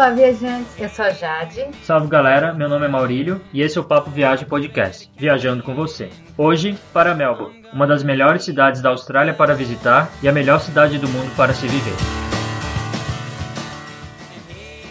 Olá, viajantes. Eu sou a Jade. Salve galera, meu nome é Maurílio e esse é o Papo Viagem Podcast, viajando com você. Hoje, para Melbourne, uma das melhores cidades da Austrália para visitar e a melhor cidade do mundo para se viver.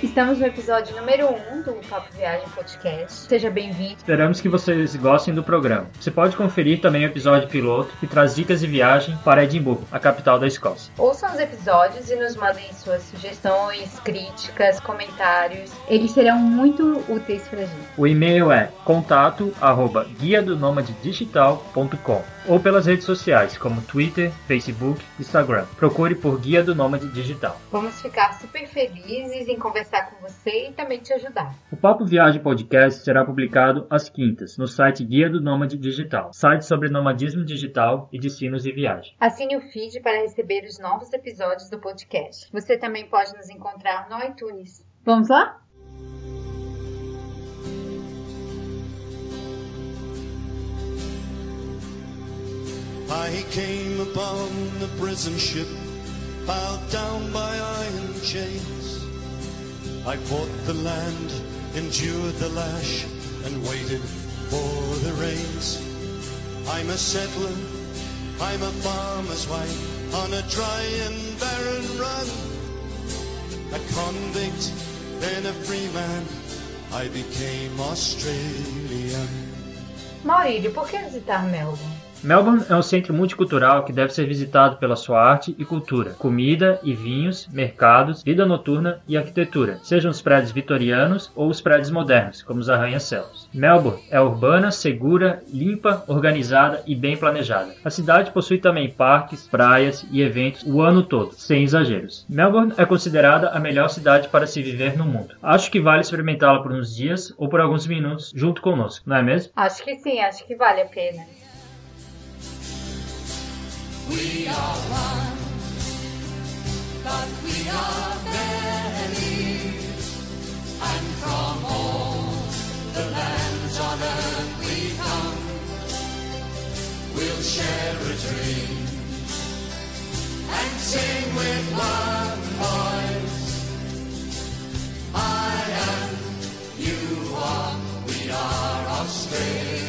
Estamos no episódio número 1 um do Papo Viagem Podcast. Seja bem-vindo. Esperamos que vocês gostem do programa. Você pode conferir também o episódio piloto que traz dicas de viagem para Edimburgo, a capital da Escócia. Ouçam os episódios e nos mandem suas sugestões, críticas, comentários. Eles serão muito úteis para a gente. O e-mail é contato arroba guia do digital.com ou pelas redes sociais como Twitter, Facebook, Instagram. Procure por Guia do Nômade Digital. Vamos ficar super felizes em conversar com você e também te ajudar. O Papo Viagem Podcast será publicado às quintas no site Guia do Nômade Digital, site sobre nomadismo digital e destinos de viagem. Assine o feed para receber os novos episódios do podcast. Você também pode nos encontrar no iTunes. Vamos lá? I came upon the prison ship, bowed down by iron chains. I fought the land, endured the lash, and waited for the rains. I'm a settler, I'm a farmer's wife, on a dry and barren run. A convict, then a free man, I became Australian. Maurílio, por que visitar Melbourne? Melbourne é um centro multicultural que deve ser visitado pela sua arte e cultura, comida e vinhos, mercados, vida noturna e arquitetura, sejam os prédios vitorianos ou os prédios modernos, como os arranha-céus. Melbourne é urbana, segura, limpa, organizada e bem planejada. A cidade possui também parques, praias e eventos o ano todo, sem exageros. Melbourne é considerada a melhor cidade para se viver no mundo. Acho que vale experimentá-la por uns dias ou por alguns minutos junto conosco, não é mesmo? Acho que sim, acho que vale a pena. We are one, but we are many, and from all the lands on earth we come. We'll share a dream and sing with one voice. I am, you are, we are Australian.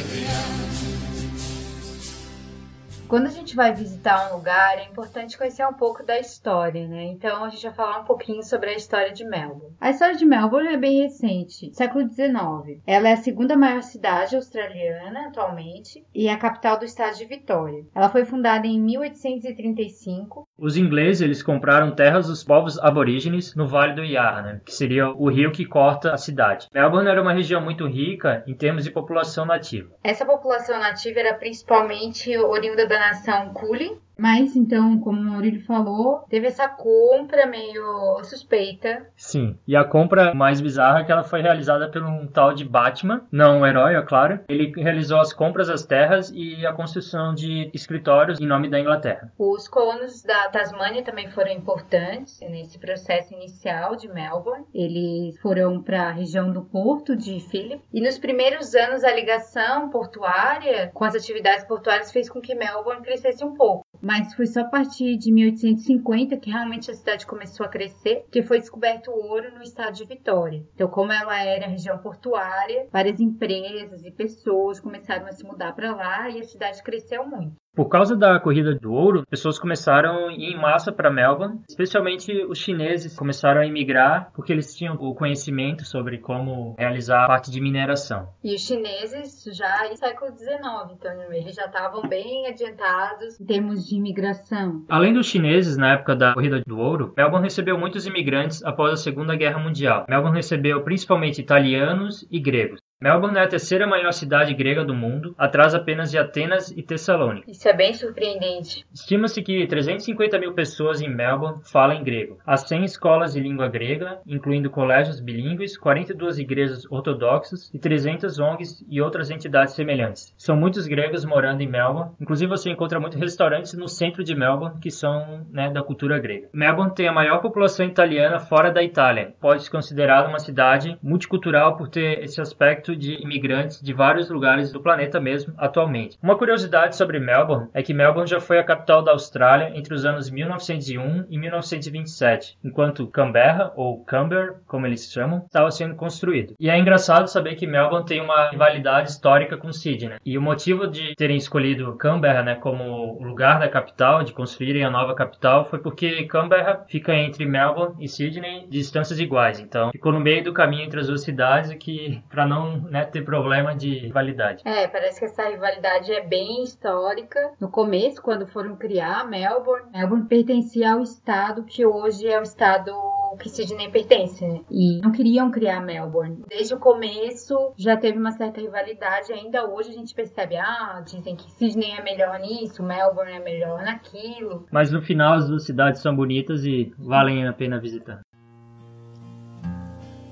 Quando a gente vai visitar um lugar, é importante conhecer um pouco da história, né? Então a gente vai falar um pouquinho sobre a história de Melbourne. A história de Melbourne é bem recente, século XIX. Ela é a segunda maior cidade australiana atualmente e é a capital do estado de Vitória. Ela foi fundada em 1835. Os ingleses eles compraram terras dos povos aborígenes no Vale do Yarra, né? que seria o rio que corta a cidade. Melbourne era uma região muito rica em termos de população nativa. Essa população nativa era principalmente oriunda da nação Kulin, mas então, como o Maurílio falou, teve essa compra meio suspeita. Sim, e a compra mais bizarra é que ela foi realizada por um tal de Batman, não um herói, é claro. Ele realizou as compras das terras e a construção de escritórios em nome da Inglaterra. Os colonos da Tasmânia também foram importantes nesse processo inicial de Melbourne. Eles foram para a região do porto de Phillip. E nos primeiros anos, a ligação portuária com as atividades portuárias fez com que Melbourne crescesse um pouco mas foi só a partir de 1850 que realmente a cidade começou a crescer, que foi descoberto o ouro no estado de Vitória. Então, como ela era região portuária, várias empresas e pessoas começaram a se mudar para lá e a cidade cresceu muito. Por causa da corrida do ouro, pessoas começaram a ir em massa para Melbourne, especialmente os chineses começaram a emigrar porque eles tinham o conhecimento sobre como realizar a parte de mineração. E os chineses já no século XIX, então eles já estavam bem adiantados em termos de imigração. Além dos chineses, na época da corrida do ouro, Melbourne recebeu muitos imigrantes após a Segunda Guerra Mundial. Melbourne recebeu principalmente italianos e gregos. Melbourne é a terceira maior cidade grega do mundo, atrás apenas de Atenas e Tessalônica. Isso é bem surpreendente. Estima-se que 350 mil pessoas em Melbourne falam grego. Há 100 escolas de língua grega, incluindo colégios bilíngues, 42 igrejas ortodoxas e 300 ONGs e outras entidades semelhantes. São muitos gregos morando em Melbourne. Inclusive você encontra muitos restaurantes no centro de Melbourne que são né, da cultura grega. Melbourne tem a maior população italiana fora da Itália. Pode ser considerada uma cidade multicultural por ter esse aspecto de imigrantes de vários lugares do planeta mesmo atualmente. Uma curiosidade sobre Melbourne é que Melbourne já foi a capital da Austrália entre os anos 1901 e 1927, enquanto Canberra, ou Canberra, como eles chamam, estava sendo construído. E é engraçado saber que Melbourne tem uma rivalidade histórica com Sydney. E o motivo de terem escolhido Canberra né, como lugar da capital, de construírem a nova capital, foi porque Canberra fica entre Melbourne e Sydney distâncias iguais. Então, ficou no meio do caminho entre as duas cidades, que para não né, ter problema de rivalidade. É, parece que essa rivalidade é bem histórica. No começo, quando foram criar Melbourne, Melbourne pertencia ao estado que hoje é o estado que Sydney pertence, né? E não queriam criar Melbourne. Desde o começo já teve uma certa rivalidade. Ainda hoje a gente percebe, ah, dizem que Sydney é melhor nisso, Melbourne é melhor naquilo. Mas no final as duas cidades são bonitas e valem a pena visitar.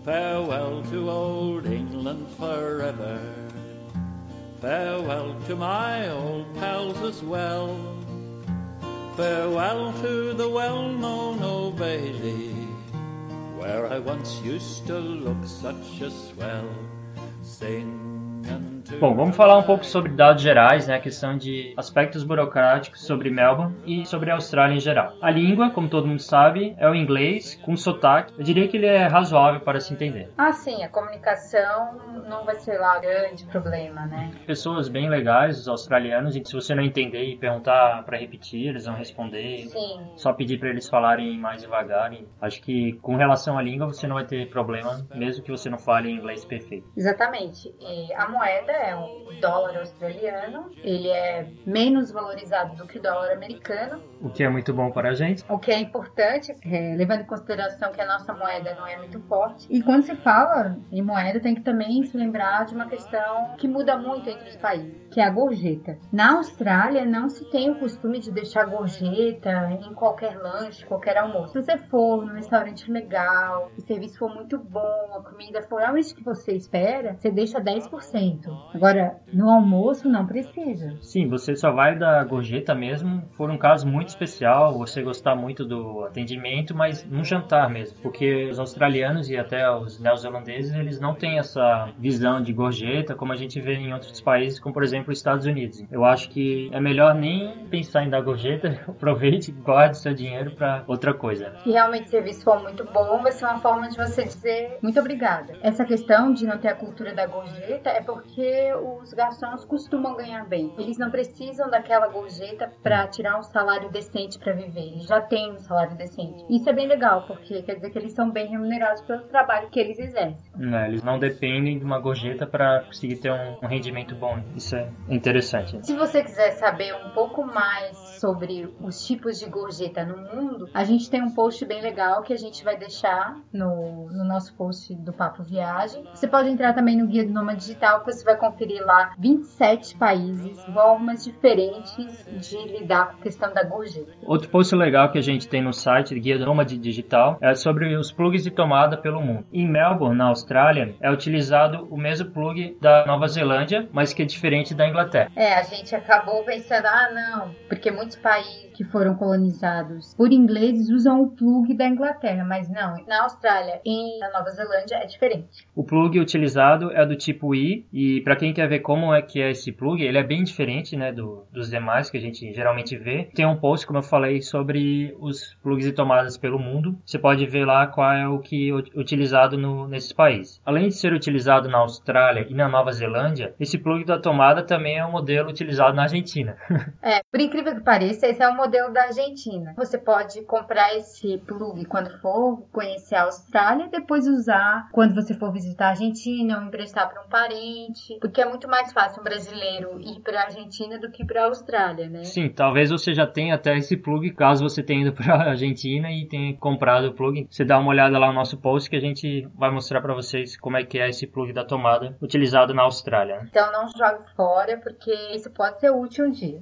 Farewell to old England forever. Farewell to my old pals as well. Farewell to the well-known Old Bailey, where I once used to look such a swell. Sing Bom, vamos falar um pouco sobre dados gerais, né, a questão de aspectos burocráticos sobre Melbourne e sobre a Austrália em geral. A língua, como todo mundo sabe, é o inglês com sotaque. Eu diria que ele é razoável para se entender. Ah, sim, a comunicação não vai ser lá grande problema, né? Pessoas bem legais, os australianos, e se você não entender e perguntar para repetir, eles vão responder. Sim. Só pedir para eles falarem mais devagar. E acho que com relação à língua você não vai ter problema, mesmo que você não fale inglês perfeito. Exatamente. E a moeda é o dólar australiano. Ele é menos valorizado do que o dólar americano. O que é muito bom para a gente. O que é importante, é, levando em consideração que a nossa moeda não é muito forte. E quando se fala em moeda, tem que também se lembrar de uma questão que muda muito entre os países, que é a gorjeta. Na Austrália, não se tem o costume de deixar gorjeta em qualquer lanche, qualquer almoço. Se você for num restaurante legal, o serviço for muito bom, a comida for realmente que você espera, você deixa 10%. Agora, no almoço não precisa. Sim, você só vai da gorjeta mesmo for um caso muito especial, você gostar muito do atendimento, mas no jantar mesmo, porque os australianos e até os neozelandeses, eles não têm essa visão de gorjeta como a gente vê em outros países, como por exemplo os Estados Unidos. Eu acho que é melhor nem pensar em dar gorjeta, aproveite e guarde seu dinheiro para outra coisa. Se realmente o serviço for muito bom, vai ser uma forma de você dizer muito obrigada. Essa questão de não ter a cultura da gorjeta é porque os garçons costumam ganhar bem. Eles não precisam daquela gorjeta para tirar um salário decente para viver. Eles já têm um salário decente. Isso é bem legal, porque quer dizer que eles são bem remunerados pelo trabalho que eles exercem. Não, eles não dependem de uma gorjeta para conseguir ter um, um rendimento bom. Isso é interessante. Se você quiser saber um pouco mais sobre os tipos de gorjeta no mundo, a gente tem um post bem legal que a gente vai deixar no, no nosso post do Papo Viagem. Você pode entrar também no Guia do Noma Digital, que você vai conferir lá 27 países, formas diferentes de lidar com a questão da gorjeta. Outro post legal que a gente tem no site Guia Nômade Digital é sobre os plugs de tomada pelo mundo. Em Melbourne, na Austrália, é utilizado o mesmo plug da Nova Zelândia, mas que é diferente da Inglaterra. É, a gente acabou pensando, ah, não, porque muitos países que foram colonizados por ingleses usam o plug da Inglaterra, mas não, na Austrália e na Nova Zelândia é diferente. O plug utilizado é do tipo I e para quem quer ver como é que é esse plug, ele é bem diferente, né, do, dos demais que a gente geralmente vê. Tem um post, como eu falei, sobre os plugs e tomadas pelo mundo. Você pode ver lá qual é o que é utilizado no, nesses países. Além de ser utilizado na Austrália e na Nova Zelândia, esse plug da tomada também é um modelo utilizado na Argentina. é, por incrível que pareça, esse é o modelo modelo da Argentina. Você pode comprar esse plug quando for conhecer a Austrália, depois usar quando você for visitar a Argentina ou emprestar para um parente, porque é muito mais fácil um brasileiro ir para a Argentina do que para a Austrália, né? Sim, talvez você já tenha até esse plug, caso você tenha ido para a Argentina e tenha comprado o plug. Você dá uma olhada lá no nosso post que a gente vai mostrar para vocês como é que é esse plug da tomada utilizado na Austrália. Então não jogue fora, porque isso pode ser útil um dia.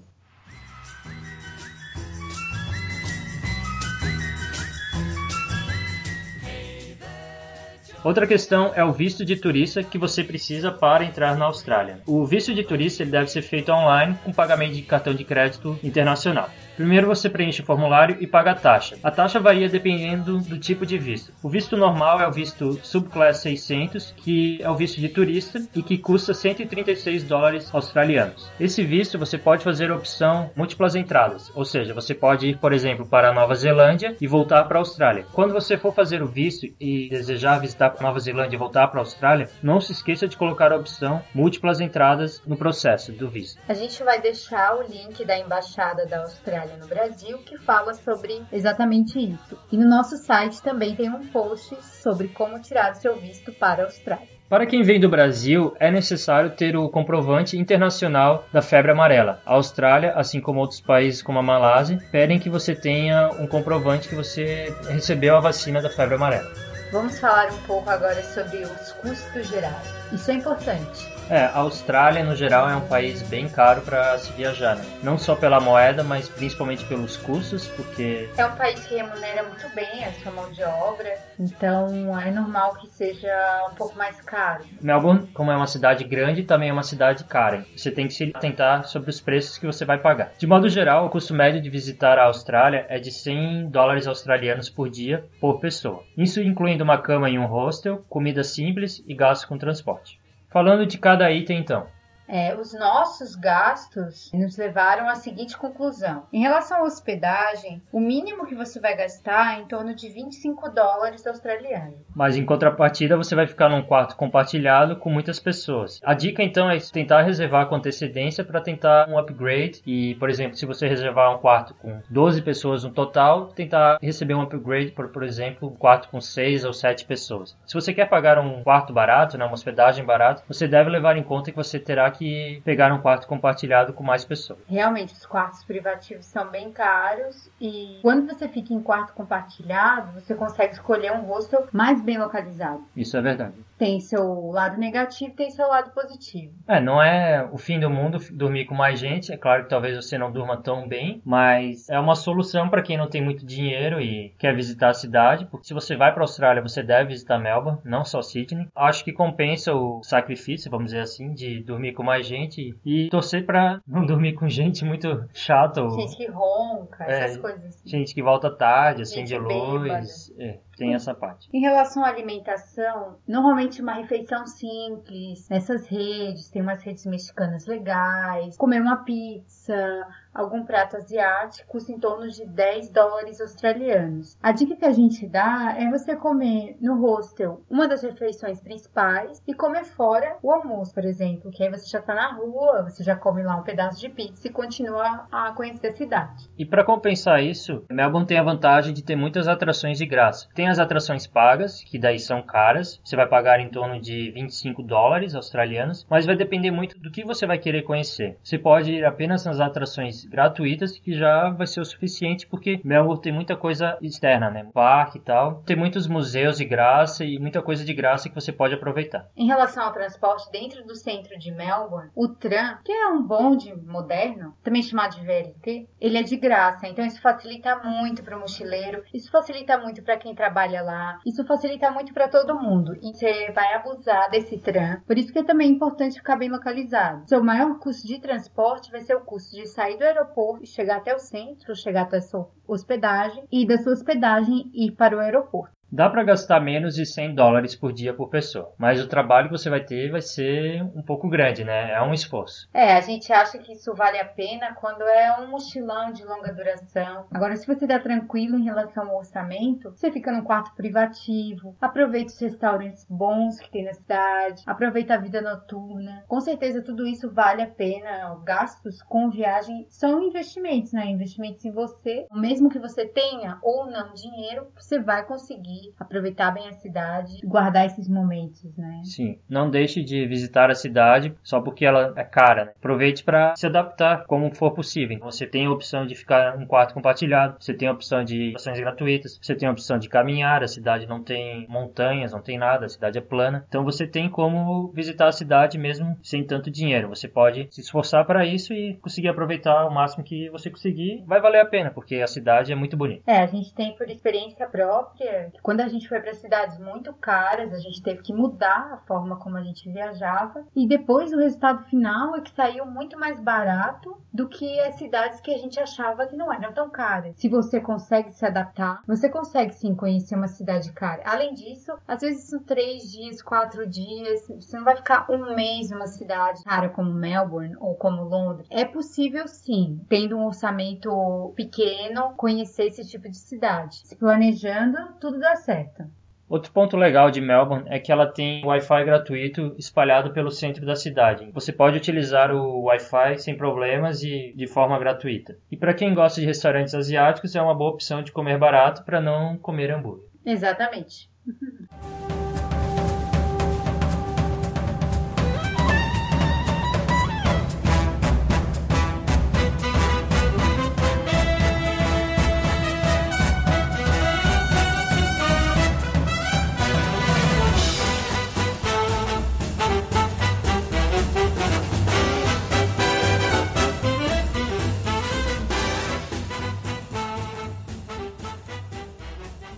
Outra questão é o visto de turista que você precisa para entrar na Austrália. O visto de turista ele deve ser feito online com pagamento de cartão de crédito internacional. Primeiro você preenche o formulário e paga a taxa. A taxa varia dependendo do tipo de visto. O visto normal é o visto Subclass 600, que é o visto de turista e que custa 136 dólares australianos. Esse visto você pode fazer a opção múltiplas entradas, ou seja, você pode ir, por exemplo, para a Nova Zelândia e voltar para a Austrália. Quando você for fazer o visto e desejar visitar a Nova Zelândia e voltar para a Austrália, não se esqueça de colocar a opção múltiplas entradas no processo do visto. A gente vai deixar o link da embaixada da Austrália no Brasil que fala sobre exatamente isso. E no nosso site também tem um post sobre como tirar o seu visto para a Austrália. Para quem vem do Brasil, é necessário ter o comprovante internacional da febre amarela. A Austrália, assim como outros países como a Malásia, pedem que você tenha um comprovante que você recebeu a vacina da febre amarela. Vamos falar um pouco agora sobre os custos gerais. Isso é importante. É, a Austrália no geral é um país bem caro para se viajar, né? Não só pela moeda, mas principalmente pelos custos, porque É um país que remunera muito bem a sua mão de obra, então é normal que seja um pouco mais caro. Melbourne, como é uma cidade grande, também é uma cidade cara. Você tem que se atentar sobre os preços que você vai pagar. De modo geral, o custo médio de visitar a Austrália é de 100 dólares australianos por dia por pessoa. Isso incluindo uma cama em um hostel, comida simples e gastos com transporte. Falando de cada item então. É, os nossos gastos nos levaram à seguinte conclusão. Em relação à hospedagem, o mínimo que você vai gastar é em torno de 25 dólares australianos. Mas em contrapartida, você vai ficar num quarto compartilhado com muitas pessoas. A dica então é tentar reservar com antecedência para tentar um upgrade. E, por exemplo, se você reservar um quarto com 12 pessoas no total, tentar receber um upgrade por, por exemplo, um quarto com 6 ou 7 pessoas. Se você quer pagar um quarto barato, né, uma hospedagem barata, você deve levar em conta que você terá que pegar um quarto compartilhado com mais pessoas. Realmente, os quartos privativos são bem caros e quando você fica em quarto compartilhado, você consegue escolher um hostel mais bem localizado. Isso é verdade. Tem seu lado negativo, tem seu lado positivo. É, não é o fim do mundo dormir com mais gente. É claro que talvez você não durma tão bem, mas é uma solução para quem não tem muito dinheiro e quer visitar a cidade. Porque se você vai para a Austrália, você deve visitar Melbourne, não só Sydney. Acho que compensa o sacrifício, vamos dizer assim, de dormir com mais gente e torcer para não dormir com gente muito chata ou Gente que ronca, É. essas coisas assim. gente que volta tarde, acende Gente luz. É, tem essa parte. Em relação à alimentação, normalmente uma refeição simples, nessas redes, tem umas redes mexicanas legais, comer uma pizza, algum prato asiático, custa em torno de 10 dólares australianos. A dica que a gente dá é você comer no hostel uma das refeições principais e comer fora o almoço, por exemplo, que aí você já tá na rua, você já come lá um pedaço de pizza e continua a conhecer a cidade. E para compensar isso, Melbourne tem a vantagem de ter muitas atrações de graça. Tem as atrações pagas, que daí são caras, você vai pagar em torno de 25 dólares australianos, mas vai depender muito do que você vai querer conhecer. Você pode ir apenas nas atrações gratuitas, que já vai ser o suficiente, porque Melbourne tem muita coisa externa, né? Parque e tal. Tem muitos museus de graça e muita coisa de graça que você pode aproveitar. Em relação ao transporte dentro do centro de Melbourne, o tram, que é um bonde moderno, também chamado de VLT, ele é de graça. Então isso facilita muito para o mochileiro, isso facilita muito para quem trabalha lá, isso facilita muito para todo mundo. E você vai abusar desse tram. Por isso que é também importante ficar bem localizado. Seu maior custo de transporte vai ser o custo de sair do aeroporto e chegar até o centro, chegar até a sua hospedagem e da sua hospedagem ir para o aeroporto. Dá para gastar menos de 100 dólares por dia por pessoa, mas o trabalho que você vai ter vai ser um pouco grande, né? É um esforço. É, a gente acha que isso vale a pena quando é um mochilão de longa duração. Agora, se você tá tranquilo em relação ao orçamento, você fica num quarto privativo, aproveita os restaurantes bons que tem na cidade, aproveita a vida noturna. Com certeza tudo isso vale a pena. Os gastos com viagem são investimentos, né? Investimentos em você. Mesmo que você tenha ou não dinheiro, você vai conseguir aproveitar bem a cidade, guardar esses momentos, né? Sim, não deixe de visitar a cidade só porque ela é cara. Né? Aproveite para se adaptar como for possível. Você tem a opção de ficar em um quarto compartilhado, você tem a opção de ações gratuitas, você tem a opção de caminhar. A cidade não tem montanhas, não tem nada, a cidade é plana. Então você tem como visitar a cidade mesmo sem tanto dinheiro. Você pode se esforçar para isso e conseguir aproveitar o máximo que você conseguir. Vai valer a pena porque a cidade é muito bonita. É, a gente tem por experiência própria Quando a gente foi para cidades muito caras, a gente teve que mudar a forma como a gente viajava. E depois o resultado final é que saiu muito mais barato do que as cidades que a gente achava que não eram tão caras. Se você consegue se adaptar, você consegue sim conhecer uma cidade cara. Além disso, às vezes são três dias, quatro dias. Você não vai ficar um mês numa cidade cara como Melbourne ou como Londres. É possível sim, tendo um orçamento pequeno, conhecer esse tipo de cidade. Se planejando, tudo dá certo. Outro ponto legal de Melbourne é que ela tem Wi-Fi gratuito espalhado pelo centro da cidade. Você pode utilizar o Wi-Fi sem problemas e de forma gratuita. E para quem gosta de restaurantes asiáticos, é uma boa opção de comer barato para não comer hambúrguer. Exatamente.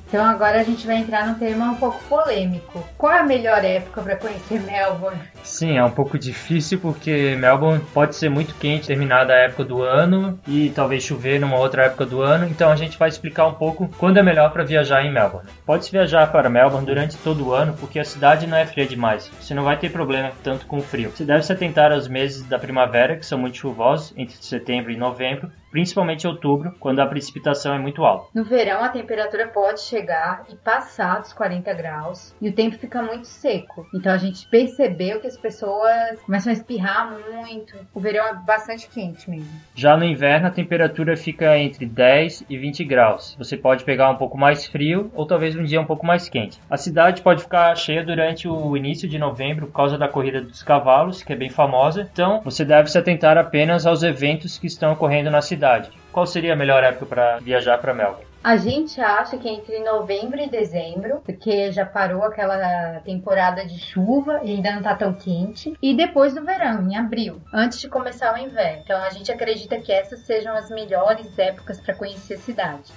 Então agora a gente vai entrar num tema um pouco polêmico. Qual é a melhor época para conhecer Melbourne? Sim, é um pouco difícil porque Melbourne pode ser muito quente determinada época do ano e talvez chover numa outra época do ano. Então a gente vai explicar um pouco quando é melhor para viajar em Melbourne. Pode-se viajar para Melbourne durante todo o ano porque a cidade não é fria demais. Você não vai ter problema tanto com o frio. Você deve se atentar aos meses da primavera que são muito chuvosos entre setembro e novembro principalmente em outubro, quando a precipitação é muito alta. No verão, a temperatura pode chegar e passar dos 40 graus e o tempo fica muito seco. Então a gente percebeu que as pessoas começam a espirrar muito. O verão é bastante quente mesmo. Já no inverno, a temperatura fica entre 10 e 20 graus. Você pode pegar um pouco mais frio ou talvez um dia um pouco mais quente. A cidade pode ficar cheia durante o início de novembro por causa da corrida dos cavalos, que é bem famosa. Então, você deve se atentar apenas aos eventos que estão ocorrendo na cidade cidade. Qual seria a melhor época para viajar para Melbourne? A gente acha que entre novembro e dezembro, porque já parou aquela temporada de chuva e ainda não tá tão quente, e depois do verão, em abril, antes de começar o inverno. Então a gente acredita que essas sejam as melhores épocas para conhecer a cidade.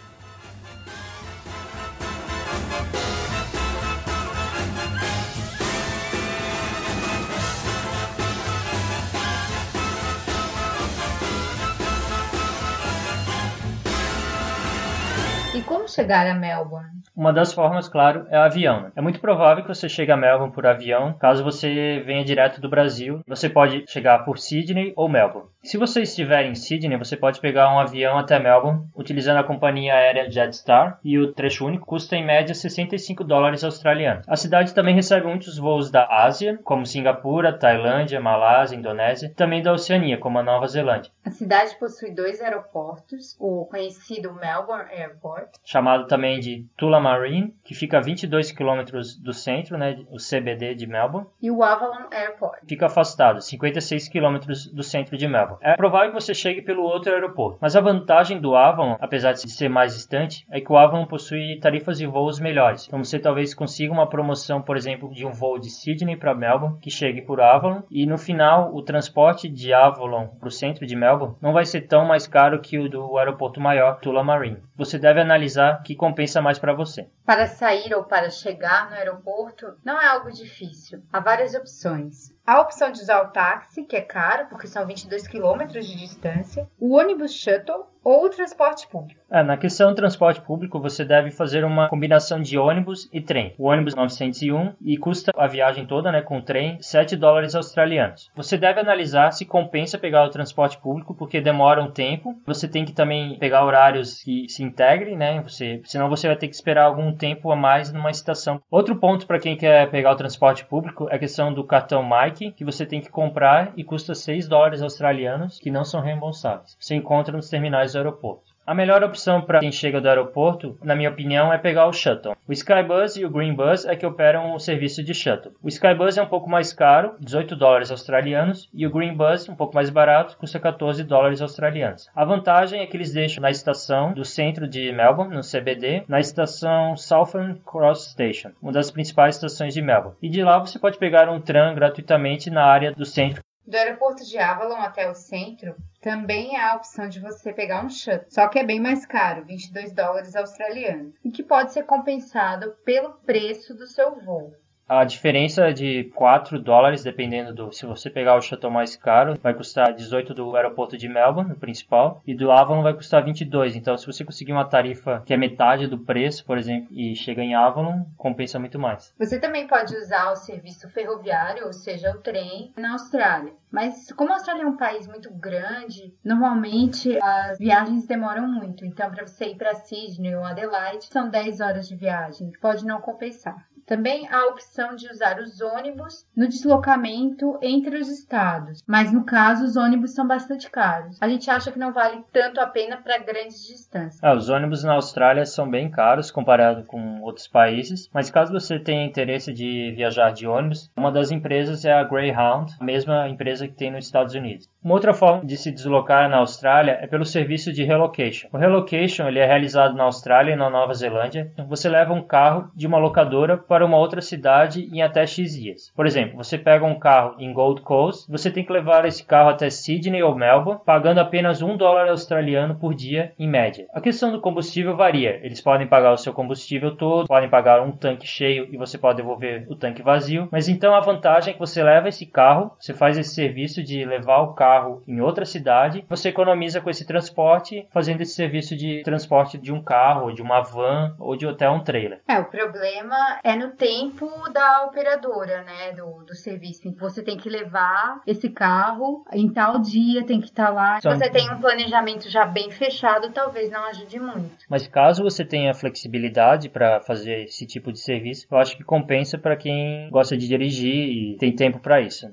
E como chegar a Melbourne? Uma das formas, claro, é o avião. Né? É muito provável que você chegue a Melbourne por avião, caso você venha direto do Brasil. Você pode chegar por Sydney ou Melbourne. Se você estiver em Sydney, você pode pegar um avião até Melbourne utilizando a companhia aérea Jetstar e o trecho único custa em média 65 dólares australianos. A cidade também recebe muitos voos da Ásia, como Singapura, Tailândia, Malásia, Indonésia, e também da Oceania, como a Nova Zelândia. A cidade possui dois aeroportos, o conhecido Melbourne Airport, chamado também de Tullamarine, que fica a 22 quilômetros do centro, né, o CBD de Melbourne, e o Avalon Airport. Fica afastado, 56 quilômetros do centro de Melbourne. É provável que você chegue pelo outro aeroporto, mas a vantagem do Avalon, apesar de ser mais distante, é que o Avalon possui tarifas de voos melhores. Então você talvez consiga uma promoção, por exemplo, de um voo de Sydney para Melbourne, que chegue por Avalon, e no final o transporte de Avalon para o centro de Melbourne não vai ser tão mais caro que o do aeroporto maior, Tullamarine. Você deve analisar que compensa mais para você. Para sair ou para chegar no aeroporto não é algo difícil. Há várias opções. A opção de usar o táxi, que é caro, porque são 22 quilômetros de distância, o ônibus shuttle ou o transporte público. É, na questão do transporte público, você deve fazer uma combinação de ônibus e trem. O ônibus 901 e custa a viagem toda, né, com o trem, 7 dólares australianos. Você deve analisar se compensa pegar o transporte público, porque demora um tempo. Você tem que também pegar horários que se integrem, né? Você, senão você vai ter que esperar algum tempo a mais numa estação. Outro ponto para quem quer pegar o transporte público é a questão do cartão Mike que você tem que comprar e custa 6 dólares australianos, que não são reembolsáveis. Você encontra nos terminais do aeroporto. A melhor opção para quem chega do aeroporto, na minha opinião, é pegar o shuttle. O Skybus e o Greenbus é que operam o serviço de shuttle. O Skybus é um pouco mais caro, 18 dólares australianos, e o Greenbus, um pouco mais barato, custa 14 dólares australianos. A vantagem é que eles deixam na estação do centro de Melbourne, no CBD, na estação Southern Cross Station, uma das principais estações de Melbourne. E de lá você pode pegar um tram gratuitamente na área do centro Do aeroporto de Avalon até o centro, também há a opção de você pegar um shuttle, só que é bem mais caro, 22 dólares australianos, e que pode ser compensado pelo preço do seu voo. A diferença de 4 dólares, dependendo do. Se você pegar o shuttle mais caro, vai custar 18 do aeroporto de Melbourne, o principal, e do Avalon vai custar 22. Então, se você conseguir uma tarifa que é metade do preço, por exemplo, e chega em Avalon, compensa muito mais. Você também pode usar o serviço ferroviário, ou seja, o trem, na Austrália. Mas como a Austrália é um país muito grande, normalmente as viagens demoram muito. Então, para você ir para Sydney ou Adelaide, são 10 horas de viagem, que pode não compensar. Também há a opção de usar os ônibus no deslocamento entre os estados, mas no caso os ônibus são bastante caros. A gente acha que não vale tanto a pena para grandes distâncias. Ah, os ônibus na Austrália são bem caros comparado com outros países, mas caso você tenha interesse de viajar de ônibus, uma das empresas é a Greyhound, a mesma empresa que tem nos Estados Unidos. Uma outra forma de se deslocar na Austrália é pelo serviço de relocation. O relocation ele é realizado na Austrália e na Nova Zelândia. Você leva um carro de uma locadora para uma outra cidade em até X dias. Por exemplo, você pega um carro em Gold Coast, você tem que levar esse carro até Sydney ou Melbourne, pagando apenas um dólar australiano por dia em média. A questão do combustível varia. Eles podem pagar o seu combustível todo, podem pagar um tanque cheio e você pode devolver o tanque vazio. Mas então a vantagem é que você leva esse carro, você faz esse serviço de levar o carro em outra cidade, você economiza com esse transporte fazendo esse serviço de transporte de um carro, de uma van ou de até um trailer. É, o problema é no tempo da operadora, né, do, do serviço. Você tem que levar esse carro em tal dia, tem que estar tá lá. Se você tem um planejamento já bem fechado, talvez não ajude muito. Mas caso você tenha flexibilidade para fazer esse tipo de serviço, eu acho que compensa para quem gosta de dirigir e tem tempo para isso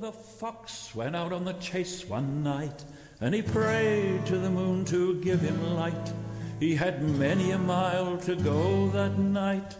the fox went out on the chase one night, and he prayed to the moon to give him light. He had many a mile to go that night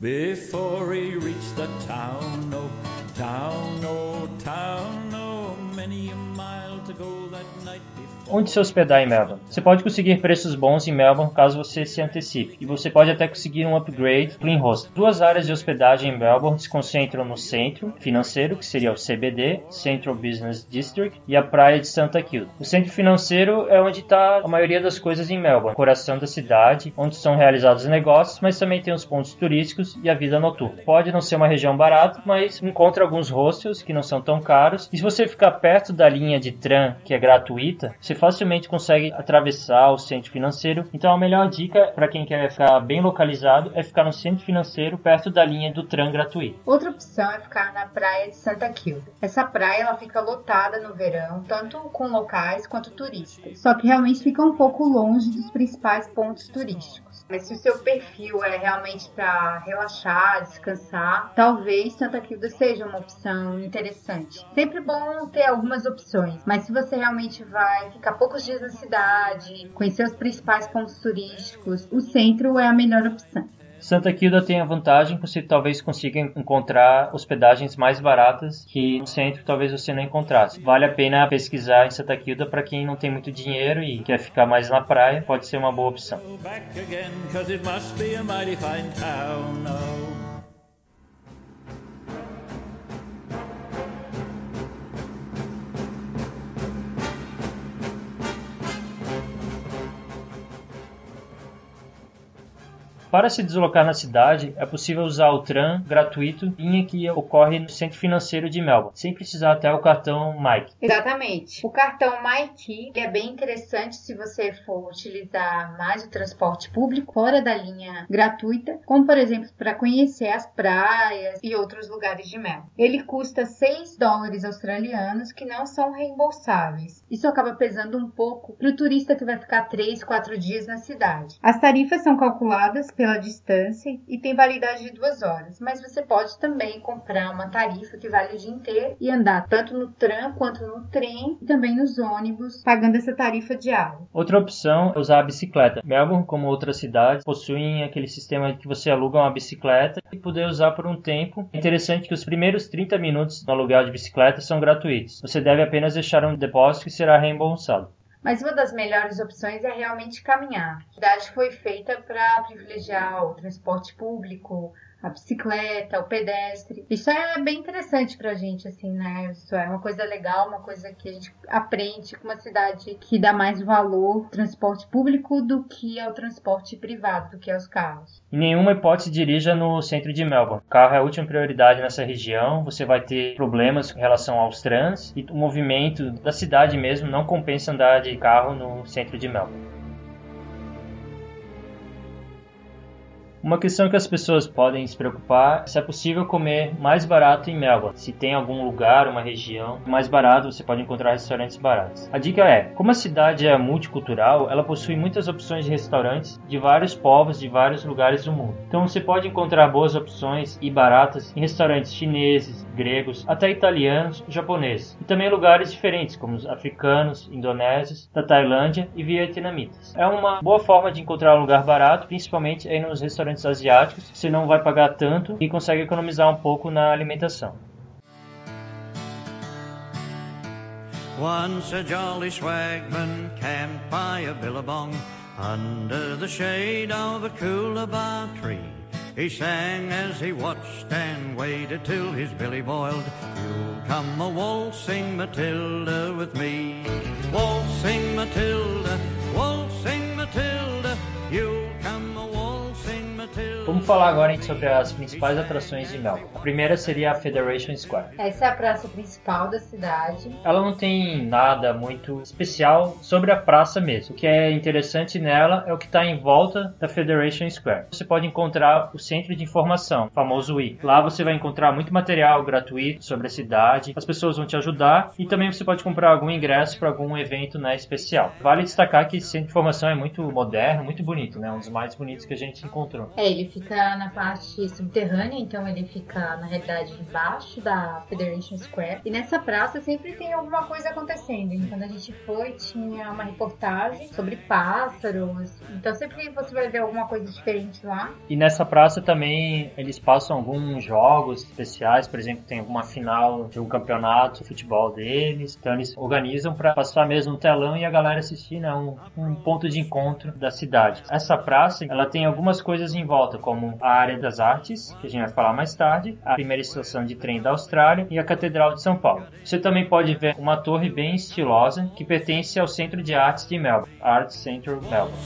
before he reached the town. Oh, town, oh, town, oh, many a mile to go that night onde se hospedar em Melbourne. Você pode conseguir preços bons em Melbourne caso você se antecipe, e você pode até conseguir um upgrade Clean Host. Duas áreas de hospedagem em Melbourne se concentram no centro financeiro, que seria o CBD, Central Business District, e a praia de Santa Kilda. O centro financeiro é onde está a maioria das coisas em Melbourne, coração da cidade, onde são realizados negócios, mas também tem os pontos turísticos e a vida noturna. Pode não ser uma região barata, mas encontra alguns hostels que não são tão caros, e se você ficar perto da linha de tram, que é gratuita, você facilmente consegue atravessar o centro financeiro. Então a melhor dica para quem quer ficar bem localizado é ficar no centro financeiro perto da linha do tram gratuito. Outra opção é ficar na praia de Santa Kilda. Essa praia ela fica lotada no verão, tanto com locais quanto turistas. Só que realmente fica um pouco longe dos principais pontos turísticos. Mas se o seu perfil é realmente para relaxar, descansar, talvez Santa Kilda seja uma opção interessante. Sempre bom ter algumas opções, mas se você realmente vai ficar poucos dias na cidade, conhecer os principais pontos turísticos, o centro é a melhor opção. Santa Kilda tem a vantagem que você talvez consiga encontrar hospedagens mais baratas que no centro talvez você não encontrasse. Vale a pena pesquisar em Santa Kilda para quem não tem muito dinheiro e quer ficar mais na praia, pode ser uma boa opção. Para se deslocar na cidade, é possível usar o tram gratuito, linha que ocorre no centro financeiro de Melbourne, sem precisar até o cartão Mike. Exatamente. O cartão Mike é bem interessante se você for utilizar mais o transporte público fora da linha gratuita, como por exemplo para conhecer as praias e outros lugares de Melbourne. Ele custa 6 dólares australianos que não são reembolsáveis. Isso acaba pesando um pouco para o turista que vai ficar 3, 4 dias na cidade. As tarifas são calculadas pela distância e tem validade de duas horas, mas você pode também comprar uma tarifa que vale o dia inteiro e andar tanto no tram quanto no trem e também nos ônibus, pagando essa tarifa diária. Outra opção é usar a bicicleta. Melbourne, como outras cidades, possuem aquele sistema que você aluga uma bicicleta e poder usar por um tempo. É interessante que os primeiros 30 minutos no aluguel de bicicleta são gratuitos. Você deve apenas deixar um depósito que será reembolsado. Mas uma das melhores opções é realmente caminhar. A cidade foi feita para privilegiar o transporte público, a bicicleta, o pedestre. Isso é bem interessante pra gente, assim, né? Isso é uma coisa legal, uma coisa que a gente aprende com uma cidade que dá mais valor ao transporte público do que ao transporte privado, do que aos carros. Em nenhuma hipótese dirija no centro de Melbourne. O carro é a última prioridade nessa região, você vai ter problemas em relação aos trans e o movimento da cidade mesmo não compensa andar de carro no centro de Melbourne. Uma questão que as pessoas podem se preocupar é se é possível comer mais barato em Melbourne. Se tem algum lugar, uma região mais barato, você pode encontrar restaurantes baratos. A dica é, como a cidade é multicultural, ela possui muitas opções de restaurantes de vários povos, de vários lugares do mundo. Então você pode encontrar boas opções e baratas em restaurantes chineses, gregos, até italianos, japoneses. E também lugares diferentes, como os africanos, indonésios, da Tailândia e vietnamitas. É uma boa forma de encontrar um lugar barato, principalmente aí nos restaurantes restaurantes asiáticos, você não vai pagar tanto e consegue economizar um pouco na alimentação. Once a jolly swagman camped by a billabong under the shade of a coolabah tree. He sang as he watched and waited till his billy boiled. You'll come a waltzing Matilda with me. Waltzing Matilda, waltzing Matilda, Vamos falar agora sobre as principais atrações de Melbourne. A primeira seria a Federation Square. Essa é a praça principal da cidade. Ela não tem nada muito especial sobre a praça mesmo. O que é interessante nela é o que está em volta da Federation Square. Você pode encontrar o centro de informação, o famoso WI. Lá você vai encontrar muito material gratuito sobre a cidade. As pessoas vão te ajudar e também você pode comprar algum ingresso para algum evento né, especial. Vale destacar que esse centro de informação é muito moderno, muito bonito, né? Um dos mais bonitos que a gente encontrou. É, ele fica na parte subterrânea, então ele fica na realidade embaixo da Federation Square. E nessa praça sempre tem alguma coisa acontecendo. E quando a gente foi, tinha uma reportagem sobre pássaros. Então sempre você vai ver alguma coisa diferente lá. E nessa praça também eles passam alguns jogos especiais, por exemplo, tem alguma final de um campeonato de futebol deles. Então eles organizam para passar mesmo no telão e a galera assistir, né? Um, um ponto de encontro da cidade. Essa praça, ela tem algumas coisas em volta, como a área das artes, que a gente vai falar mais tarde, a primeira estação de trem da Austrália e a Catedral de São Paulo. Você também pode ver uma torre bem estilosa que pertence ao Centro de Artes de Melbourne, Arts Centre Melbourne.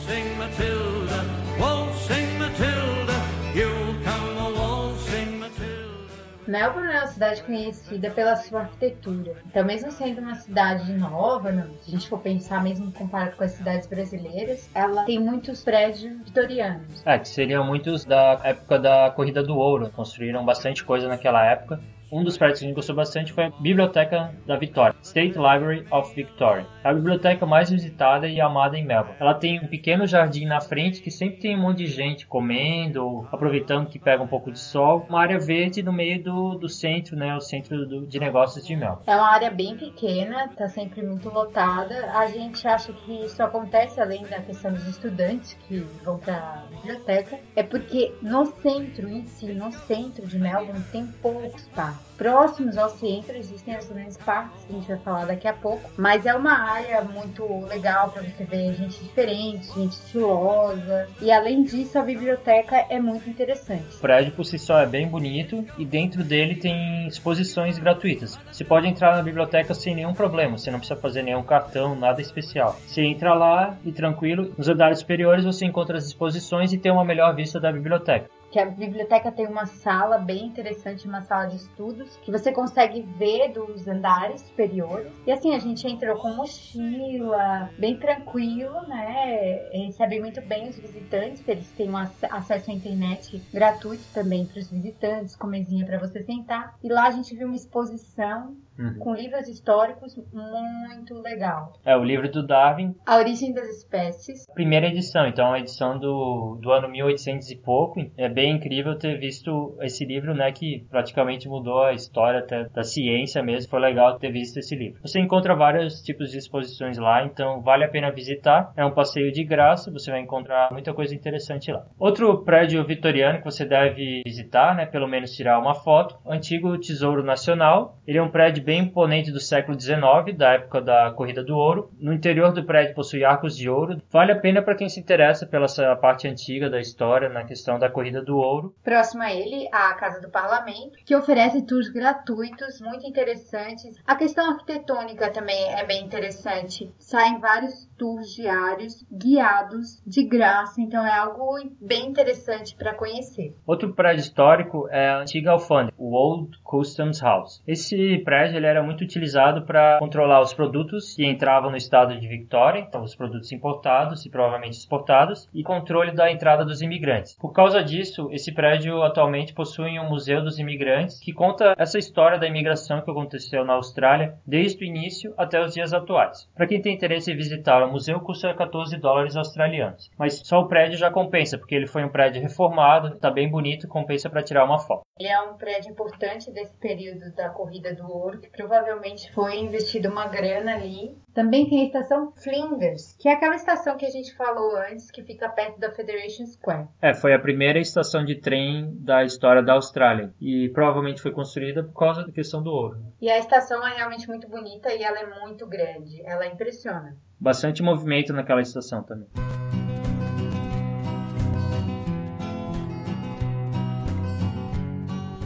Melbourne é uma cidade conhecida pela sua arquitetura. Então, mesmo sendo uma cidade nova, não, se a gente for pensar mesmo comparado com as cidades brasileiras, ela tem muitos prédios vitorianos. É, que seriam muitos da época da Corrida do Ouro. Construíram bastante coisa naquela época. Um dos prédios que a gente gostou bastante foi a Biblioteca da Vitória, State Library of Victoria. É a biblioteca mais visitada e amada em Melbourne. Ela tem um pequeno jardim na frente que sempre tem um monte de gente comendo, ou aproveitando que pega um pouco de sol. Uma área verde no meio do, do centro, né? O centro do- de negócios de Melbourne. É uma área bem pequena, tá sempre muito lotada. A gente acha que isso acontece além da questão dos estudantes que vão pra biblioteca. É porque no centro em si, no centro de Melbourne, tem poucos parques. Próximos ao centro existem os grandes parques, que a gente vai falar daqui a pouco. Mas é uma área muito legal para você ver gente diferente, gente estilosa. E além disso, a biblioteca é muito interessante. O prédio por si só é bem bonito e dentro dele tem exposições gratuitas. Você pode entrar na biblioteca sem nenhum problema, você não precisa fazer nenhum cartão, nada especial. Você entra lá e tranquilo, nos andares superiores você encontra as exposições e tem uma melhor vista da biblioteca. Que a biblioteca tem uma sala bem interessante, uma sala de estudos, que você consegue ver dos andares superiores. E assim, a gente entrou com mochila, bem tranquilo, né? Recebe muito bem os visitantes, eles têm um ac- acesso à internet gratuito também para os visitantes, com mesinha para você sentar. E lá a gente viu uma exposição Uhum. com livros históricos muito legal. É o livro do Darwin, A origem das espécies. primeira edição, então é uma edição do, do ano 1800 e pouco. É bem incrível ter visto esse livro, né, que praticamente mudou a história até da ciência mesmo. Foi legal ter visto esse livro. Você encontra vários tipos de exposições lá, então vale a pena visitar. É um passeio de graça, você vai encontrar muita coisa interessante lá. Outro prédio vitoriano que você deve visitar, né, pelo menos tirar uma foto, o antigo Tesouro Nacional. Ele é um prédio bem imponente do século XIX, da época da Corrida do Ouro. No interior do prédio possui arcos de ouro. Vale a pena para quem se interessa pela essa parte antiga da história na questão da Corrida do Ouro. Próximo a ele, a Casa do Parlamento, que oferece tours gratuitos, muito interessantes. A questão arquitetônica também é bem interessante. Saem vários tours diários, guiados, de graça, então é algo bem interessante para conhecer. Outro prédio histórico é a antiga alfândega, o Old Customs House. Esse prédio ele era muito utilizado para controlar os produtos que entravam no estado de Victoria, então os produtos importados e provavelmente exportados, e controle da entrada dos imigrantes. Por causa disso, esse prédio atualmente possui um museu dos imigrantes que conta essa história da imigração que aconteceu na Austrália desde o início até os dias atuais. Para quem tem interesse em visitar o museu, custa 14 dólares australianos, mas só o prédio já compensa, porque ele foi um prédio reformado, está bem bonito, compensa para tirar uma foto. Ele é um prédio importante desse período da corrida do ouro, que provavelmente foi investido uma grana ali. Também tem a estação Flinders, que é aquela estação que a gente falou antes, que fica perto da Federation Square. É, foi a primeira estação de trem da história da Austrália e provavelmente foi construída por causa da questão do ouro. E a estação é realmente muito bonita e ela é muito grande, ela impressiona. Bastante movimento naquela estação também.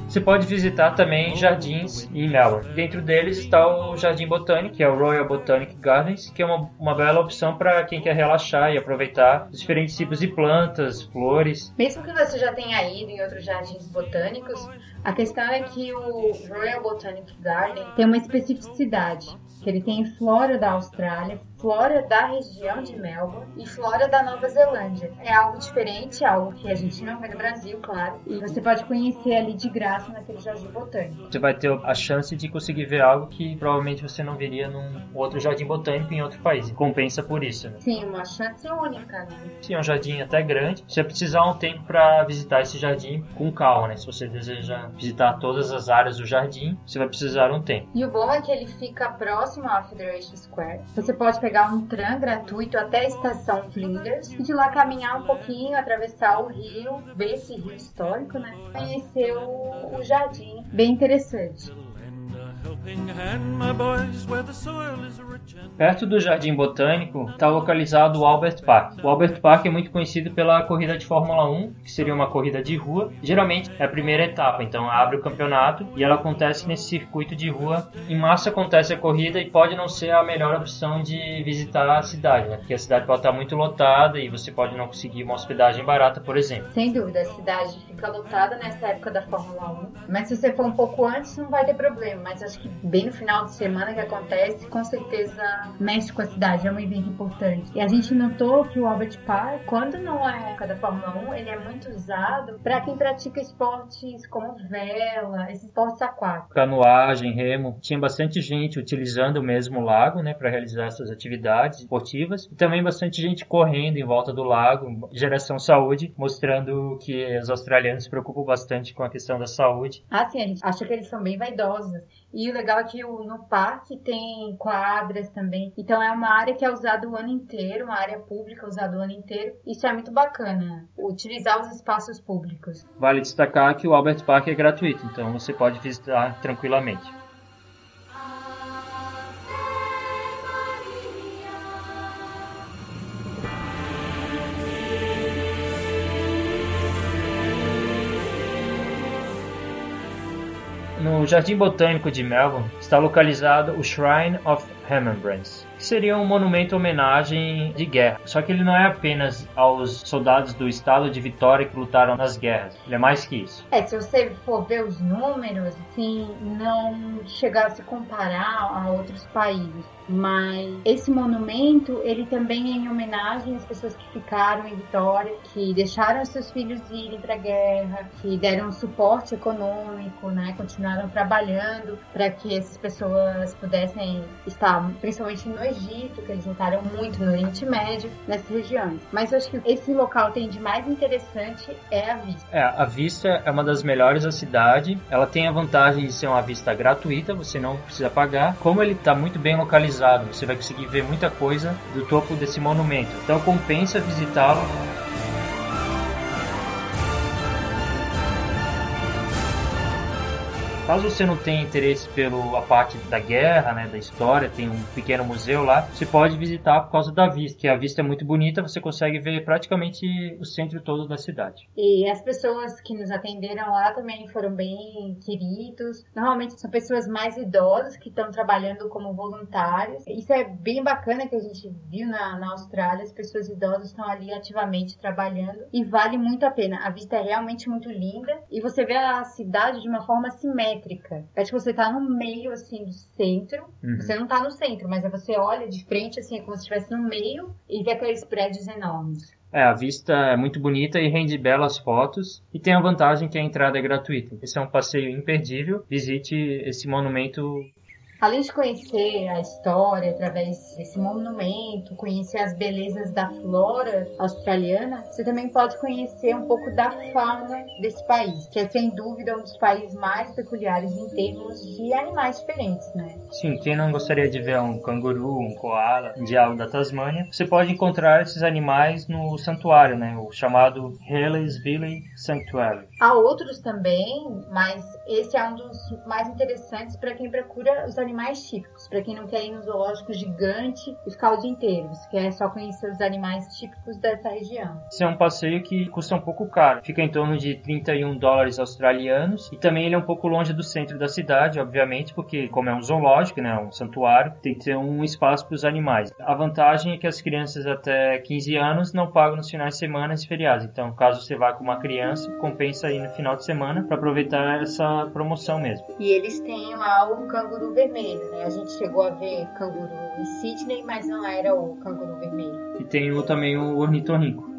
Você pode visitar também jardins em Melbourne. Dentro deles está o Jardim Botânico, que é o Royal Botanic Gardens, que é uma, uma bela opção para quem quer relaxar e aproveitar os diferentes tipos de plantas, flores. Mesmo que você já tenha ido em outros jardins botânicos, a questão é que o Royal Botanic Garden tem uma especificidade que ele tem flora da Austrália, flora da região de Melbourne e flora da Nova Zelândia. É algo diferente, algo que a gente não vê no Brasil, claro. E você pode conhecer ali de graça naquele jardim botânico. Você vai ter a chance de conseguir ver algo que provavelmente você não veria num outro jardim botânico em outro país. Compensa por isso, né? Sim, uma chance única, né? Sim, é um jardim até grande. Você vai precisar um tempo para visitar esse jardim com calma, né? Se você deseja visitar todas as áreas do jardim, você vai precisar um tempo. E o bom é que ele fica próximo à Federation Square. Você pode pegar um tram gratuito até a estação Flinders e de lá caminhar um pouquinho, atravessar o rio, ver esse rio histórico, né? Conhecer o, o jardim. Bem interessante. Perto do Jardim Botânico está localizado o Albert Park. O Albert Park é muito conhecido pela corrida de Fórmula 1, que seria uma corrida de rua. Geralmente é a primeira etapa, então abre o campeonato e ela acontece nesse circuito de rua. Em massa acontece a corrida e pode não ser a melhor opção de visitar a cidade, né? porque a cidade pode estar muito lotada e você pode não conseguir uma hospedagem barata, por exemplo. Sem dúvida, a cidade fica lotada nessa época da Fórmula 1, mas se você for um pouco antes não vai ter problema, mas acho que bem no final de semana que acontece, com certeza mexe com a cidade, é um evento importante. E a gente notou que o Albert Park, quando não é época da Fórmula 1, ele é muito usado para quem pratica esportes como vela, esses esportes aquáticos. Canoagem, remo, tinha bastante gente utilizando o mesmo lago, né, para realizar essas atividades esportivas. E também bastante gente correndo em volta do lago, geração saúde, mostrando que os australianos se preocupam bastante com a questão da saúde. Ah, sim, a gente acha que eles são bem vaidosos. E o legal é que no parque tem quadras também. Então é uma área que é usada o ano inteiro, uma área pública usada o ano inteiro. Isso é muito bacana, utilizar os espaços públicos. Vale destacar que o Albert Park é gratuito, então você pode visitar tranquilamente. No Jardim Botânico de Melbourne está localizado o Shrine of Remembrance, seria um monumento homenagem de guerra. Só que ele não é apenas aos soldados do estado de Vitória que lutaram nas guerras. Ele é mais que isso. É, se você for ver os números, assim, não chegar a se comparar a outros países. Mas esse monumento, ele também é em homenagem às pessoas que ficaram em Vitória, que deixaram seus filhos irem para a guerra, que deram suporte econômico, né? Continuaram trabalhando para que essas pessoas pudessem estar, principalmente no Egito, que eles lutaram muito no Oriente Médio, nessas regiões. Mas eu acho que esse local tem de mais interessante é a vista. É, a vista é uma das melhores da cidade. Ela tem a vantagem de ser uma vista gratuita, você não precisa pagar. Como ele está muito bem localizado você vai conseguir ver muita coisa do topo desse monumento. Então compensa visitá-lo. Caso você não tenha interesse pela parte da guerra, né, da história, tem um pequeno museu lá, você pode visitar por causa da vista, que a vista é muito bonita, você consegue ver praticamente o centro todo da cidade. E as pessoas que nos atenderam lá também foram bem queridos. Normalmente são pessoas mais idosas que estão trabalhando como voluntários. Isso é bem bacana que a gente viu na, na Austrália, as pessoas idosas estão ali ativamente trabalhando e vale muito a pena. A vista é realmente muito linda e você vê a cidade de uma forma simétrica. Acho que você tá no meio assim do centro. Uhum. Você não tá no centro, mas aí você olha de frente assim, é como se estivesse no meio e vê aqueles prédios enormes. É, a vista é muito bonita e rende belas fotos. E tem a vantagem que a entrada é gratuita. Esse é um passeio imperdível. Visite esse monumento Além de conhecer a história através desse monumento, conhecer as belezas da flora australiana, você também pode conhecer um pouco da fauna desse país, que é sem dúvida um dos países mais peculiares em termos de animais diferentes, né? Sim, quem não gostaria de ver um canguru, um koala, um diabo da Tasmânia, você pode encontrar esses animais no santuário, né? O chamado Haley's Valley Sanctuary. Há outros também, mas esse é um dos mais interessantes para quem procura os animais típicos, para quem não quer ir no zoológico gigante e ficar o dia inteiro, você quer só conhecer os animais típicos dessa região. Esse é um passeio que custa um pouco caro, fica em torno de 31 dólares australianos e também ele é um pouco longe do centro da cidade, obviamente, porque como é um zoológico, né, um santuário, tem que ter um espaço para os animais. A vantagem é que as crianças até 15 anos não pagam nos finais de semana e feriados, então caso você vá com uma criança, compensa aí no final de semana para aproveitar essa promoção mesmo. E eles têm lá o canguru vermelho, né? A gente chegou a ver canguru em Sydney, mas não era o canguru vermelho. E tem o, também o ornitorrinco.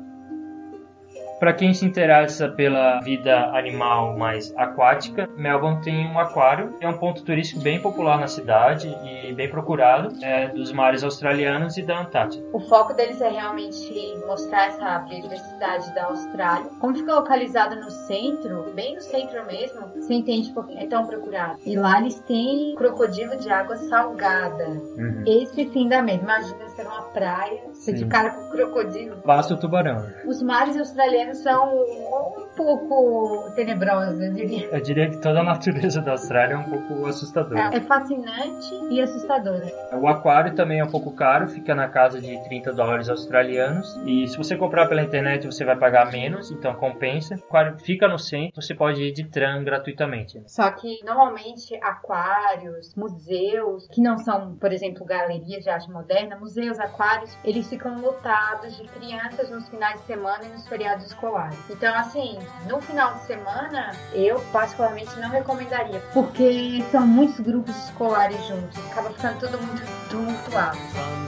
Para quem se interessa pela vida animal mais aquática, Melbourne tem um aquário. É um ponto turístico bem popular na cidade e bem procurado é, dos mares australianos e da Antártida. O foco deles é realmente mostrar essa biodiversidade da Austrália. Como fica localizado no centro, bem no centro mesmo, você entende por que é tão procurado. E lá eles têm crocodilo de água salgada. Uhum. Esse fim da mesma. Imagina ser uma praia, você de cara com crocodilo. Basta o tubarão. Os mares australianos são um pouco tenebrosos, eu diria. Eu diria que toda a natureza da Austrália é um pouco assustadora. É fascinante e assustadora. O aquário também é um pouco caro, fica na casa de 30 dólares australianos. E se você comprar pela internet, você vai pagar menos, então compensa. O aquário fica no centro, você pode ir de tram gratuitamente. né? Só que normalmente aquários, museus, que não são, por exemplo, galerias de arte moderna, museus, aquários, eles ficam lotados de crianças nos finais de semana e nos feriados escolares. Então, assim, no final de semana, eu particularmente não recomendaria, porque são muitos grupos escolares juntos, acaba ficando tudo muito tumultuado. From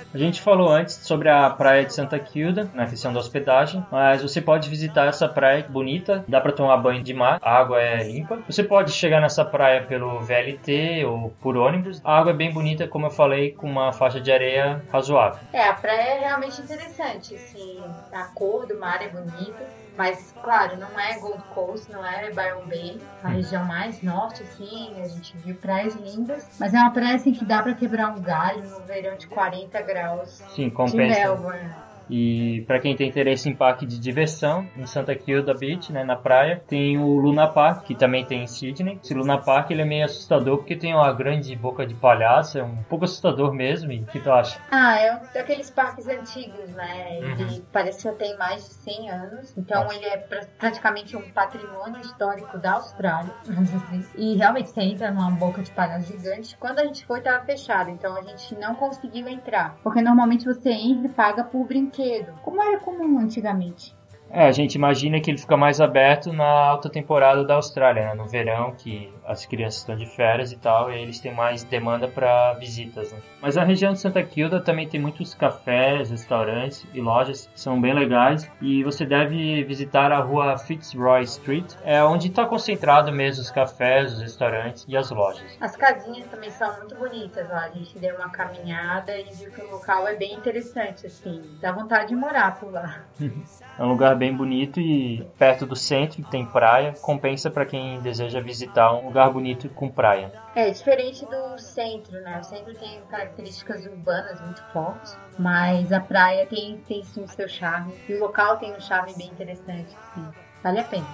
St Kilda to King's Cross, it's 13 hours on a bus. I press my face against the A gente falou antes sobre a praia de Santa Kilda, na questão da hospedagem, mas você pode visitar essa praia bonita, dá para tomar banho de mar, a água é limpa. Você pode chegar nessa praia pelo VLT ou por ônibus. A água é bem bonita, como eu falei, com uma faixa de areia razoável. É, a praia é realmente interessante, assim, a cor do mar é bonita, mas, claro, não é Gold Coast, não é Byron Bay, a região mais norte, assim, a gente viu praias lindas, mas é uma praia, assim, que dá pra quebrar um galho no verão de 40 graus Sim, de compensa. Melbourne. E para quem tem interesse em parque de diversão, em Santa Kilda Beach, né, na praia, tem o Luna Park, que também tem em Sydney. Esse Luna Park ele é meio assustador porque tem uma grande boca de palhaço, é um pouco assustador mesmo. E o que tu acha? Ah, é um daqueles parques antigos, né? Ele Uhum. parece que já tem mais de 100 anos. Então Nossa. ele é pra- praticamente um patrimônio histórico da Austrália. E realmente você entra numa boca de palhaço gigante. Quando a gente foi, tava fechado. Então a gente não conseguiu entrar. Porque normalmente você entra e paga por brinquedo. Como era comum antigamente. É, a gente imagina que ele fica mais aberto na alta temporada da Austrália, né? no verão, que as crianças estão de férias e tal, e eles têm mais demanda para visitas. Né? Mas a região de Santa Kilda também tem muitos cafés, restaurantes e lojas que são bem legais, e você deve visitar a rua Fitzroy Street, é onde está concentrado mesmo os cafés, os restaurantes e as lojas. As casinhas também são muito bonitas lá. A gente deu uma caminhada e viu que o local é bem interessante, assim. Dá vontade de morar por lá. É um lugar bem bonito e perto do centro tem praia, compensa para quem deseja visitar um lugar bonito com praia. É diferente do centro, né? O centro tem características urbanas muito fortes, mas a praia tem, tem sim o seu charme. E o local tem um charme bem interessante, sim. Vale a pena.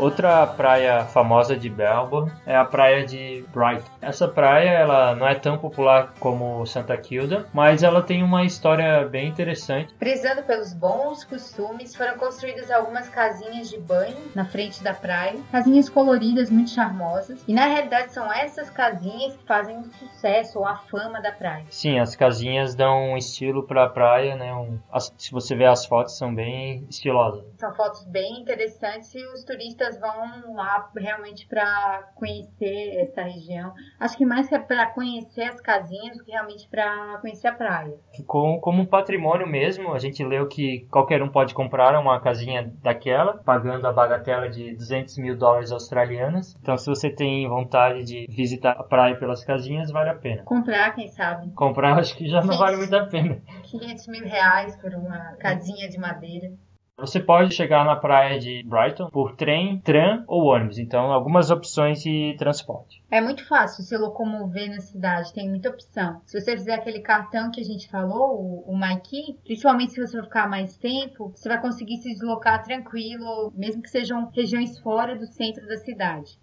Outra praia famosa de Melbourne é a praia de Brighton. Essa praia ela não é tão popular como Santa Kilda, mas ela tem uma história bem interessante. Prezando pelos bons costumes, foram construídas algumas casinhas de banho na frente da praia, casinhas coloridas muito charmosas, e na realidade são essas casinhas que fazem o sucesso ou a fama da praia. Sim, as casinhas dão um estilo para a praia, né? Um, as, se você ver as fotos são bem estilosas. São fotos bem interessantes e os turistas vão lá realmente para conhecer essa região. Acho que mais que é para conhecer as casinhas do que realmente para conhecer a praia. Com, como um patrimônio mesmo, a gente leu que qualquer um pode comprar uma casinha daquela, pagando a bagatela de 200 mil dólares australianos. Então, se você tem vontade de visitar a praia pelas casinhas, vale a pena. Comprar, quem sabe? Comprar, acho que já não vale muito a pena. 500 mil reais por uma casinha de madeira. Você pode chegar na praia de Brighton por trem, tram ou ônibus. Então, algumas opções de transporte. É muito fácil se locomover na cidade, tem muita opção. Se você fizer aquele cartão que a gente falou, o, o MyKey, principalmente se você for ficar mais tempo, você vai conseguir se deslocar tranquilo, mesmo que sejam regiões fora do centro da cidade.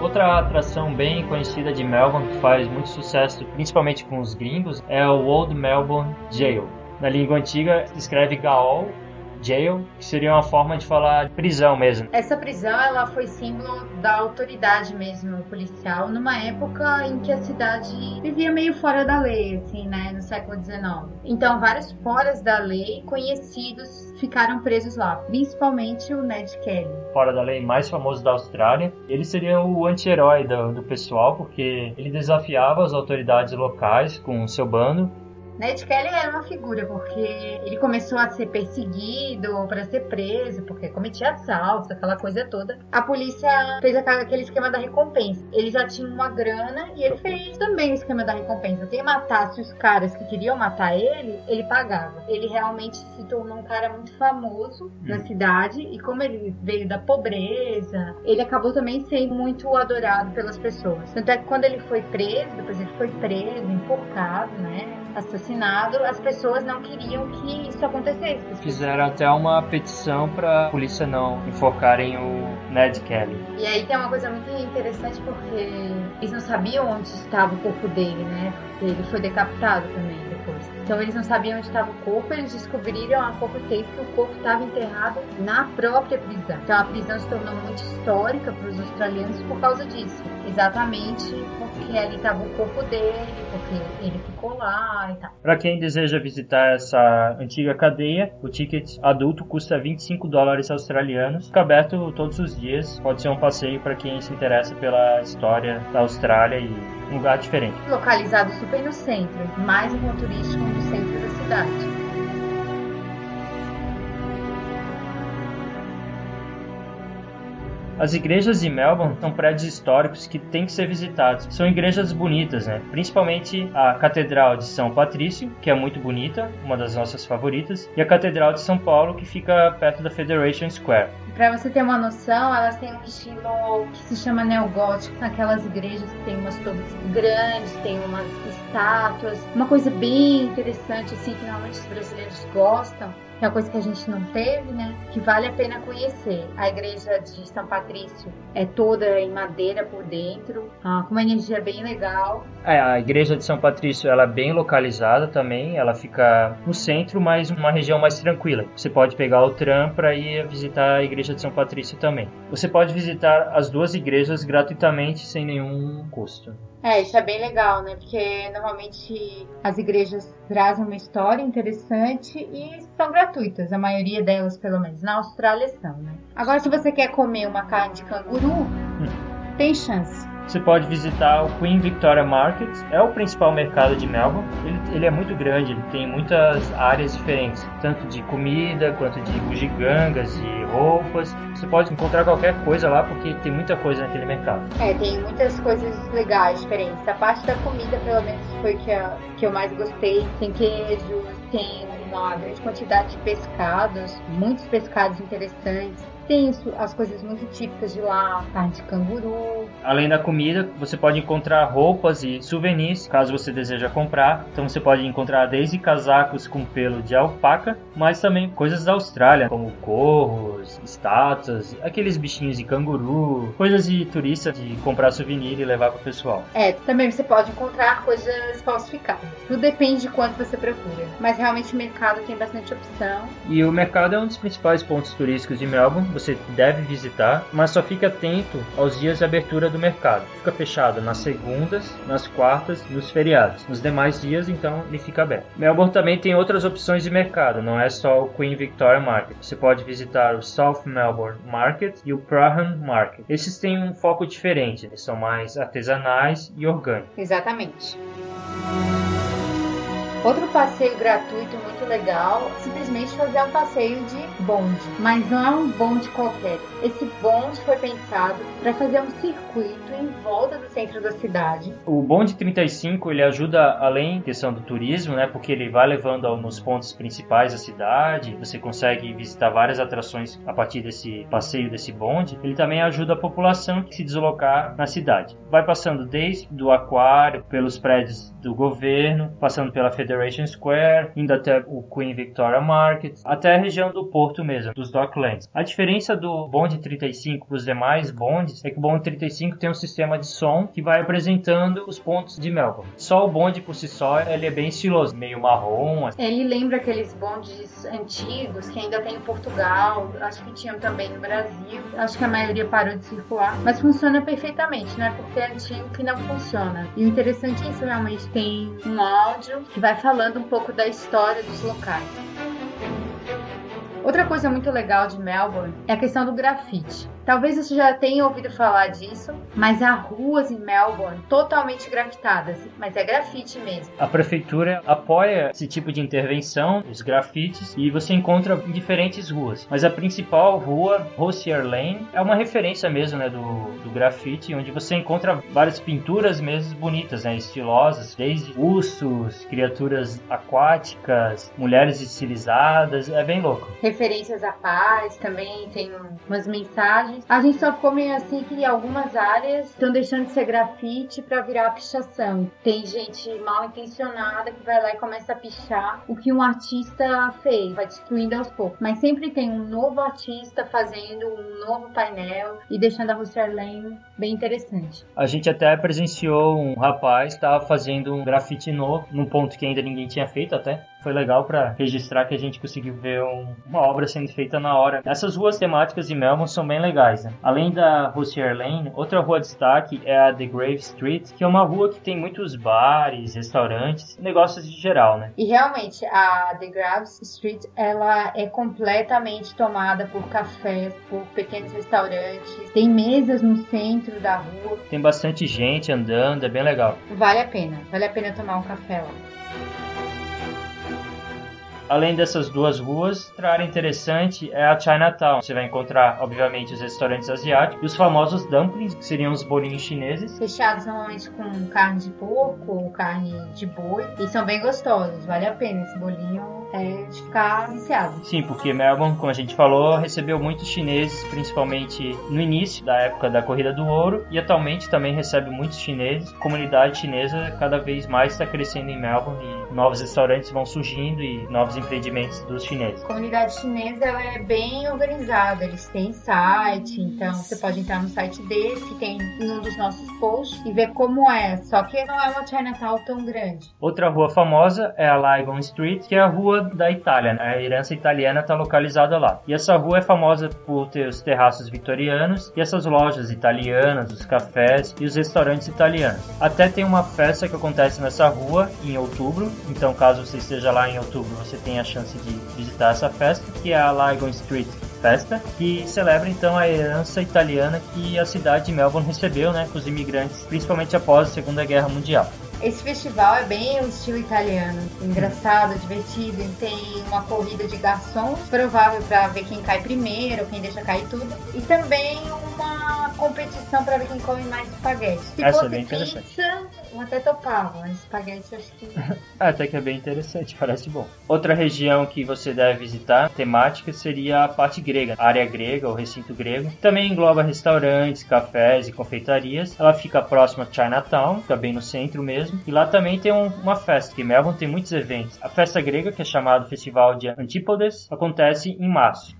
Outra atração bem conhecida de Melbourne que faz muito sucesso, principalmente com os gringos, é o Old Melbourne Jail. Na língua antiga escreve Gaol jail, que seria uma forma de falar prisão mesmo. Essa prisão ela foi símbolo da autoridade mesmo policial numa época em que a cidade vivia meio fora da lei, assim, né, no século XIX. Então vários foras da lei conhecidos ficaram presos lá, principalmente o Ned Kelly. Fora da lei mais famoso da Austrália, ele seria o anti-herói do, do pessoal porque ele desafiava as autoridades locais com o seu bando Ned Kelly era uma figura, porque ele começou a ser perseguido para ser preso, porque cometia assaltos, aquela coisa toda. A polícia fez aquele esquema da recompensa. Ele já tinha uma grana e ele fez também o esquema da recompensa. Quem matasse os caras que queriam matar ele, ele pagava. Ele realmente se tornou um cara muito famoso hum. na cidade e como ele veio da pobreza, ele acabou também sendo muito adorado pelas pessoas. Tanto é que quando ele foi preso, depois ele foi preso, enforcado, né? Assassinado, as pessoas não queriam que isso acontecesse. Fizeram até uma petição para a polícia não enfocarem o Ned Kelly. E aí tem uma coisa muito interessante porque eles não sabiam onde estava o corpo dele, né? Porque ele foi decapitado também depois. Então eles não sabiam onde estava o corpo, eles descobriram há pouco tempo que o corpo estava enterrado na própria prisão. Então a prisão se tornou muito histórica para os australianos por causa disso. Exatamente porque ali estava o corpo dele, porque ele ficou lá e tal. Para quem deseja visitar essa antiga cadeia, o ticket adulto custa 25 dólares australianos. Fica aberto todos os dias. Pode ser um passeio para quem se interessa pela história da Austrália e um lugar diferente. Localizado super no centro, mais um turístico no centro da cidade. As igrejas de Melbourne são prédios históricos que têm que ser visitados. São igrejas bonitas, né? Principalmente a Catedral de São Patrício, que é muito bonita, uma das nossas favoritas, e a Catedral de São Paulo, que fica perto da Federation Square. Para você ter uma noção, elas têm um estilo que se chama neogótico, aquelas igrejas que tem umas torres grandes, tem umas estátuas, uma coisa bem interessante assim que normalmente os brasileiros gostam que é uma coisa que a gente não teve, né? Que vale a pena conhecer. A igreja de São Patrício é toda em madeira por dentro, ah, com uma energia bem legal. É, a igreja de São Patrício ela é bem localizada também, ela fica no centro, mas uma região mais tranquila. Você pode pegar o tram para ir visitar a igreja de São Patrício também. Você pode visitar as duas igrejas gratuitamente sem nenhum custo. É, isso é bem legal, né? Porque normalmente as igrejas trazem uma história interessante e são gratuitas, a maioria delas, pelo menos. Na Austrália são, né? Agora, se você quer comer uma carne de canguru, hum. Tem chance. você pode visitar o Queen Victoria Market, é o principal mercado de Melbourne. Ele, ele é muito grande, ele tem muitas áreas diferentes, tanto de comida quanto de bugigangas e roupas. Você pode encontrar qualquer coisa lá porque tem muita coisa naquele mercado. É, tem muitas coisas legais, diferentes. A parte da comida, pelo menos, foi que, a, que eu mais gostei. Tem queijo, tem uma grande quantidade de pescados, muitos pescados interessantes. Tem as coisas muito típicas de lá, carne de canguru. Além da comida, você pode encontrar roupas e souvenirs, caso você deseja comprar. Então você pode encontrar desde casacos com pelo de alpaca, mas também coisas da Austrália, como corros, estátuas, aqueles bichinhos de canguru, coisas de turista de comprar souvenir e levar pro pessoal. É, também você pode encontrar coisas falsificadas. Tudo depende de quanto você procura. Mas realmente o mercado tem bastante opção. E o mercado é um dos principais pontos turísticos de Melbourne você deve visitar, mas só fique atento aos dias de abertura do mercado. Fica fechado nas segundas, nas quartas, nos feriados. Nos demais dias, então, ele fica aberto. Melbourne também tem outras opções de mercado, não é só o Queen Victoria Market. Você pode visitar o South Melbourne Market e o Prahran Market. Esses têm um foco diferente, eles são mais artesanais e orgânicos. Exatamente. Outro passeio gratuito muito legal, simplesmente fazer um passeio de bonde, mas não é um bonde qualquer. Esse bonde foi pensado para fazer um circuito em volta do centro da cidade. O bonde 35 ele ajuda além da questão do turismo, né? Porque ele vai levando nos pontos principais da cidade. Você consegue visitar várias atrações a partir desse passeio desse bonde. Ele também ajuda a população a se deslocar na cidade. Vai passando desde do aquário, pelos prédios do governo, passando pela Federation Square, indo até o Queen Victoria Market, até a região do porto mesmo, dos Docklands. A diferença do bonde 35 para os demais bondes é que o bonde 35 tem um sistema de som que vai apresentando os pontos de Melbourne. Só o bonde por si só ele é bem estiloso, meio marrom. assim. Ele lembra aqueles bondes antigos que ainda tem em Portugal, acho que tinham também no Brasil. Acho que a maioria parou de circular, mas funciona perfeitamente, né? Porque é antigo que não funciona. E o interessante é isso, realmente tem um áudio que vai falando um pouco da história dos locais. Outra coisa muito legal de Melbourne é a questão do grafite. Talvez você já tenha ouvido falar disso, mas há ruas em Melbourne totalmente grafitadas, mas é grafite mesmo. A prefeitura apoia esse tipo de intervenção, os grafites, e você encontra em diferentes ruas. Mas a principal rua, Rossier Lane, é uma referência mesmo né, do, do grafite, onde você encontra várias pinturas mesmo bonitas, né, estilosas, desde ursos, criaturas aquáticas, mulheres estilizadas, é bem louco. referências à paz, também tem umas mensagens. A gente só ficou meio assim que algumas áreas estão deixando de ser grafite para virar pichação. Tem gente mal intencionada que vai lá e começa a pichar o que um artista fez, vai destruindo aos poucos. Mas sempre tem um novo artista fazendo um novo painel e deixando a Roster Lane bem interessante. A gente até presenciou um rapaz que estava fazendo um grafite novo, num ponto que ainda ninguém tinha feito até. Foi legal para registrar que a gente conseguiu ver um- uma obra sendo feita na hora. Essas ruas temáticas de Melbourne são bem legais, né? Além da Rossier Lane, outra rua de destaque é a The Grave Street, que é uma rua que tem muitos bares, restaurantes, negócios de geral, né? E realmente a The Graves Street ela é completamente tomada por cafés, por pequenos restaurantes. Tem mesas no centro da rua. Tem bastante gente andando, é bem legal. Vale a pena, vale a pena tomar um café lá. Além dessas duas ruas, outra área interessante é a Chinatown. Você vai encontrar, obviamente, os restaurantes asiáticos e os famosos dumplings, que seriam os bolinhos chineses. Fechados normalmente com carne de porco ou carne de boi. E são bem gostosos, vale a pena. Esse bolinho é de ficar viciado. Sim, porque Melbourne, como a gente falou, recebeu muitos chineses, principalmente no início da época da Corrida do Ouro, e atualmente também recebe muitos chineses. A comunidade chinesa cada vez mais está crescendo em Melbourne e novos restaurantes vão surgindo e novos empreendimentos dos chineses. A comunidade chinesa ela é bem organizada, eles têm site, então você pode entrar no site deles, que tem em um dos nossos posts, e ver como é. Só que não é uma Chinatown tão grande. Outra rua famosa é a Lygon Street, que é a rua da Itália. né? A herança italiana está localizada lá. E essa rua é famosa por ter os terraços vitorianos e essas lojas italianas, os cafés e os restaurantes italianos. Até tem uma festa que acontece nessa rua em outubro, então caso você esteja lá em outubro, você tem a chance de visitar essa festa, que é a Lygon Street festa, que celebra então a herança italiana que a cidade de Melbourne recebeu, né, com os imigrantes, principalmente após a Segunda Guerra Mundial. Esse festival é bem o estilo italiano, engraçado, divertido. Tem uma corrida de garçons, provável para ver quem cai primeiro, quem deixa cair tudo, e também uma competição para ver quem come mais espaguete. Se Essa é fosse bem interessante. pizza, eu até topava, mas espaguete acho que É, até que é bem interessante, parece bom. Outra região que você deve visitar, temática, seria a parte grega, a área grega, o recinto grego. Também engloba restaurantes, cafés e confeitarias. Ela fica próxima a Chinatown, fica bem no centro mesmo. E lá também tem um- uma festa, que Melbourne tem muitos eventos. A festa grega, que é chamada Festival de Antípodes, acontece em março.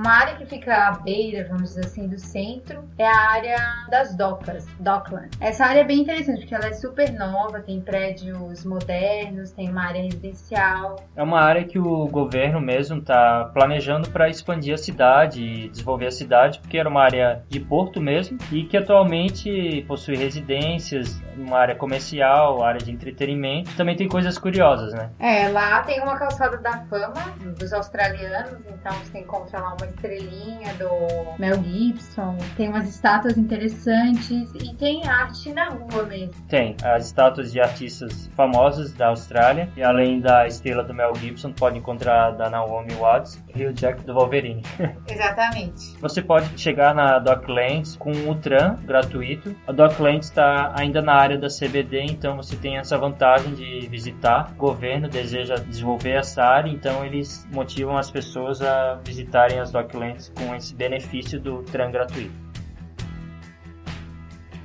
Uma área que fica à beira, vamos dizer assim, do centro é a área das docas, Dockland. Essa área é bem interessante porque ela é super nova, tem prédios modernos, tem uma área residencial. É uma área que o governo mesmo está planejando para expandir a cidade e desenvolver a cidade, porque era uma área de porto mesmo e que atualmente possui residências, uma área comercial, área de entretenimento. Também tem coisas curiosas, né? É, lá tem uma calçada da fama dos australianos, então você encontra lá uma estrelinha do Mel Gibson, tem umas estátuas interessantes. E tem arte na rua mesmo. Tem. As estátuas de artistas famosos da Austrália. E além da estrela do Mel Gibson, pode encontrar a da Naomi Watts e o Jack do Wolverine. Exatamente. Você pode chegar na Docklands com o tram gratuito. A Docklands está ainda na área da CBD, então você tem essa vantagem de visitar. O governo deseja desenvolver essa área, então eles motivam as pessoas a visitarem as Docklands com esse benefício do tram gratuito.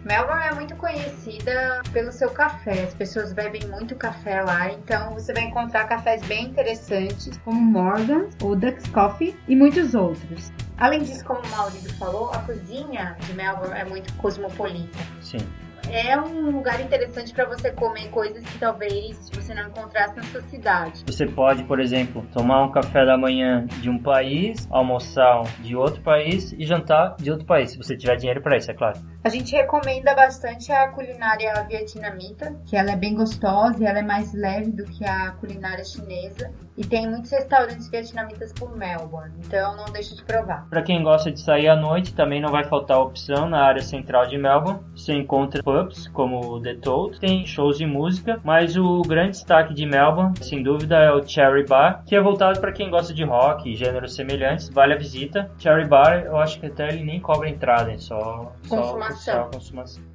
Melbourne é muito conhecida pelo seu café. As pessoas bebem muito café lá, então você vai encontrar cafés bem interessantes, como Morgan, o Duck's Coffee e muitos outros. Além disso, como o Maurício falou, a cozinha de Melbourne é muito cosmopolita. Sim. É um lugar interessante para você comer coisas que talvez você não encontrasse na sua cidade. Você pode, por exemplo, tomar um café da manhã de um país, almoçar de outro país e jantar de outro país, se você tiver dinheiro para isso, é claro. A gente recomenda bastante a culinária vietnamita, que ela é bem gostosa e ela é mais leve do que a culinária chinesa. E tem muitos restaurantes vietnamitas por Melbourne, então não deixe de provar. Para quem gosta de sair à noite, também não vai faltar opção na área central de Melbourne. Você encontra pubs como o The Toad, tem shows de música, mas o grande destaque de Melbourne, sem dúvida, é o Cherry Bar, que é voltado para quem gosta de rock e gêneros semelhantes. Vale a visita. Cherry Bar, eu acho que até ele nem cobra entrada, é só Consumação. Só, só consumação.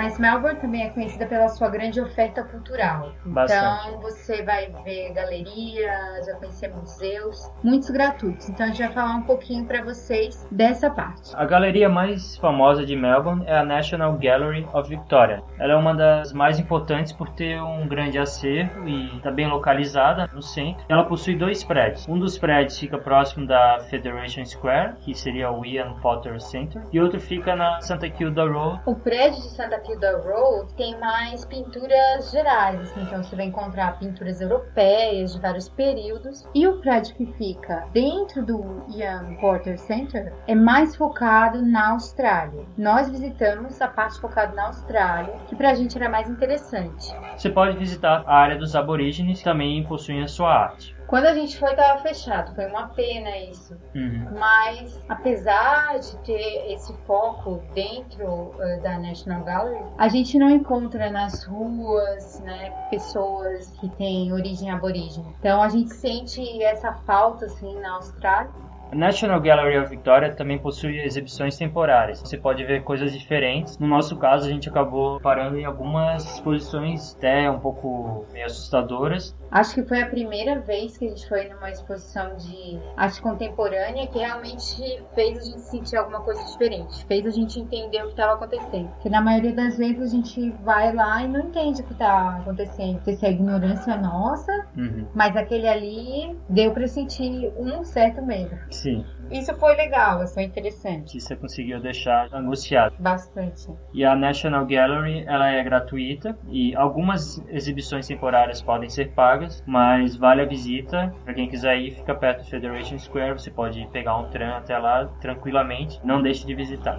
Mas Melbourne também é conhecida pela sua grande oferta cultural. Bastante. Então você vai ver galerias, vai conhecer museus, muitos gratuitos. Então a gente vai falar um pouquinho para vocês dessa parte. A galeria mais famosa de Melbourne é a National Gallery of Victoria. Ela é uma das mais importantes por ter um grande acervo e está bem localizada no centro. Ela possui dois prédios. Um dos prédios fica próximo da Federation Square, que seria o Ian Potter Center, e outro fica na Santa Kilda Road. O prédio de Santa Kilda Road tem mais pinturas gerais, assim, então você vai encontrar pinturas europeias de vários períodos. E o prédio que fica dentro do Ian Porter Center é mais focado na Austrália. Nós visitamos a parte focada na Austrália, que pra gente era mais interessante. Você pode visitar a área dos aborígenes, que também possuem a sua arte. Quando a gente foi, tava fechado, foi uma pena isso. Uhum. Mas, apesar de ter esse foco dentro eh, da National Gallery, a gente não encontra nas ruas, né, pessoas que têm origem aborígene. Então, a gente sente essa falta, assim, na Austrália. A National Gallery of Victoria também possui exibições temporárias. Você pode ver coisas diferentes. No nosso caso, a gente acabou parando em algumas exposições até um pouco meio assustadoras. Acho que foi a primeira vez que a gente foi numa exposição de arte contemporânea que realmente fez a gente sentir alguma coisa diferente, fez a gente entender o que estava acontecendo. Porque na maioria das vezes a gente vai lá e não entende o que está acontecendo. Se é ignorância nossa, Uhum. mas aquele ali deu para sentir um certo medo. Sim, Isso foi legal, isso foi interessante. que você conseguiu deixar angustiado. Bastante. E a National Gallery, ela é gratuita e algumas exibições temporárias podem ser pagas, mas vale a visita. Para quem quiser ir, fica perto do Federation Square, você pode pegar um tram até lá tranquilamente. Não deixe de visitar.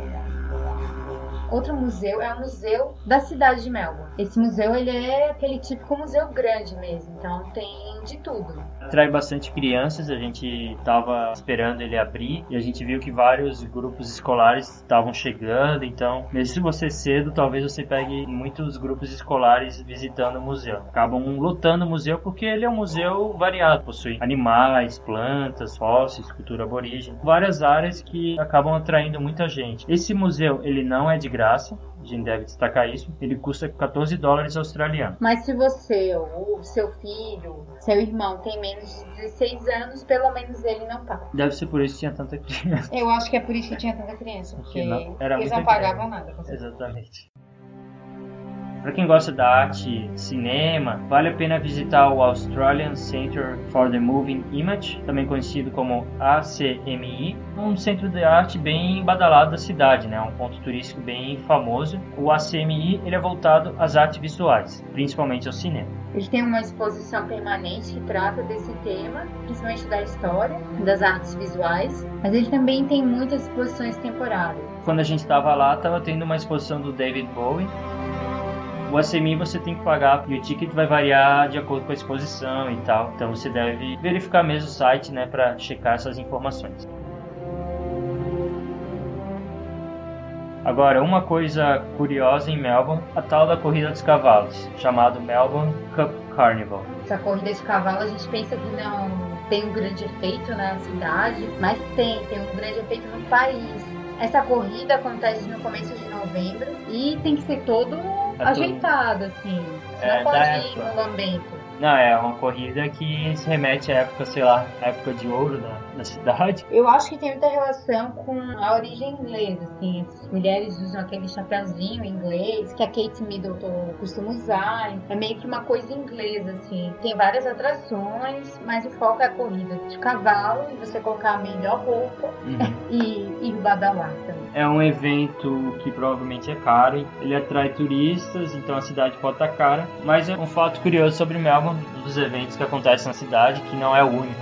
Outro museu é o museu da cidade de Melbourne. Esse museu ele é aquele típico museu grande mesmo, então tem de tudo. Atrai bastante crianças, a gente estava esperando ele abrir e a gente viu que vários grupos escolares estavam chegando, então mesmo se você cedo, talvez você pegue muitos grupos escolares visitando o museu. Acabam lotando o museu porque ele é um museu variado, possui animais, plantas, fósseis, cultura aborígene, várias áreas que acabam atraindo muita gente. Esse museu ele não é de graça, a gente deve destacar isso, ele custa 14 dólares australianos. Mas se você ou seu filho, seu irmão tem menos de 16 anos, pelo menos ele não paga. Deve ser por isso que tinha tanta criança. Eu acho que é por isso que tinha tanta criança, porque não, era eles não pagavam nada. Exatamente. Para quem gosta da arte, cinema, vale a pena visitar o Australian Centre for the Moving Image, também conhecido como ACMI, um centro de arte bem badalado da cidade, né? um ponto turístico bem famoso. O ACMI ele é voltado às artes visuais, principalmente ao cinema. Ele tem uma exposição permanente que trata desse tema, principalmente da história, das artes visuais, mas ele também tem muitas exposições temporárias. Quando a gente estava lá, estava tendo uma exposição do David Bowie. O ACMI você tem que pagar e o ticket vai variar de acordo com a exposição e tal. Então você deve verificar mesmo o site, né, para checar essas informações. Agora, uma coisa curiosa em Melbourne, a tal da corrida dos cavalos, chamado Melbourne Cup Carnival. Essa corrida de cavalo a gente pensa que não tem um grande efeito na cidade, mas tem, tem um grande efeito no país. Essa corrida acontece no começo de novembro e tem que ser todo todo- ajeitado, assim. Você É, não pode da ir no lambento. Não, é uma corrida que se remete à época, sei lá, à época de ouro da, da cidade. Eu acho que tem muita relação com a origem inglesa, assim. As mulheres usam aquele chapéuzinho inglês que a Kate Middleton costuma usar. É meio que uma coisa inglesa, assim. Tem várias atrações, mas o foco é a corrida de cavalo e você colocar a melhor roupa e ir badalar também. É um evento que provavelmente é caro, ele atrai turistas, então a cidade pode estar cara. Mas é um fato curioso sobre Melbourne, um dos eventos que acontecem na cidade, que não é o único.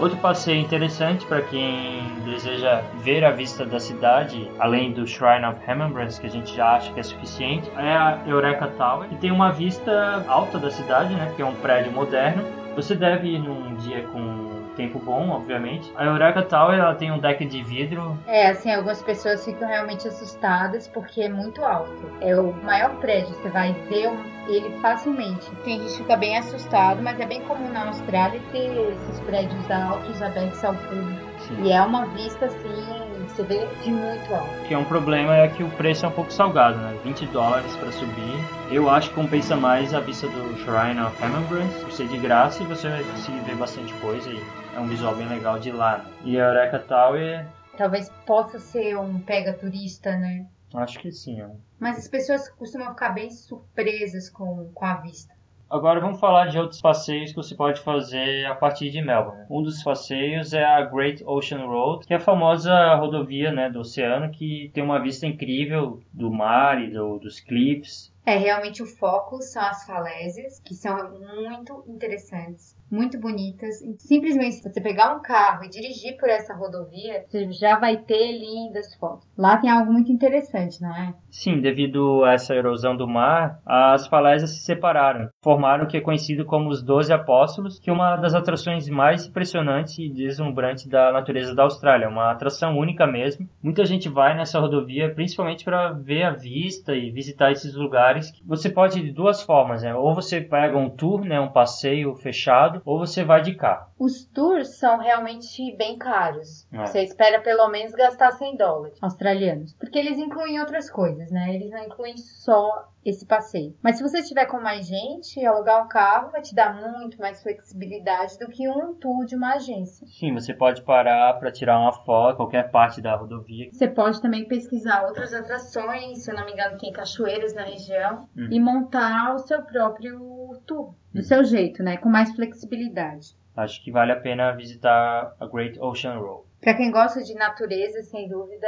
Outro passeio interessante para quem deseja ver a vista da cidade, além do Shrine of Remembrance, que a gente já acha que é suficiente, é a Eureka Tower, que tem uma vista alta da cidade, né, que é um prédio moderno. Você deve ir num dia com tempo bom, obviamente. A Eureka Tower ela tem um deck de vidro É, assim, algumas pessoas ficam realmente assustadas porque é muito alto. É o maior prédio, você vai ver um- ele facilmente. Tem gente que fica bem assustado, mas é bem comum na Austrália ter esses prédios altos abertos ao público. Sim. E é uma vista assim, você vê de muito alto. que é um problema é que o preço é um pouco salgado, né? 20 dólares para subir. Eu acho que compensa mais a vista do Shrine of Remembrance, por ser de graça e você vai conseguir ver bastante coisa e é um visual bem legal de lá. E a Eureka Tower, Talvez possa ser um pega turista, né? acho que sim. ó. Mas as pessoas costumam ficar bem surpresas com, com a vista. Agora vamos falar de outros passeios que você pode fazer a partir de Melbourne. Um dos passeios é a Great Ocean Road, que é a famosa rodovia né, do oceano que tem uma vista incrível do mar e do- dos cliffs. É, realmente o foco são as falésias, que são muito interessantes, muito bonitas. Simplesmente se você pegar um carro e dirigir por essa rodovia, você já vai ter lindas fotos. Lá tem algo muito interessante, não é? Sim, devido a essa erosão do mar, as falésias se separaram, formaram o que é conhecido como os Doze Apóstolos, que é uma das atrações mais impressionantes e deslumbrantes da natureza da Austrália, uma atração única mesmo. Muita gente vai nessa rodovia principalmente para ver a vista e visitar esses lugares. Você pode de duas formas, né? Ou você pega um tour, né, um passeio fechado, ou você vai de carro. Os tours são realmente bem caros. É. Você espera pelo menos gastar 100 dólares australianos. Porque eles incluem outras coisas, né? Eles não incluem só esse passeio. Mas se você estiver com mais gente, alugar um carro vai te dar muito mais flexibilidade do que um tour de uma agência. Sim, você pode parar para tirar uma foto, qualquer parte da rodovia. Você pode também pesquisar outras atrações, se eu não me engano, tem cachoeiras na região, Hum. e montar o seu próprio tour, do seu jeito, né? Com mais flexibilidade. Acho que vale a pena visitar a Great Ocean Road. Pra quem gosta de natureza, sem dúvida,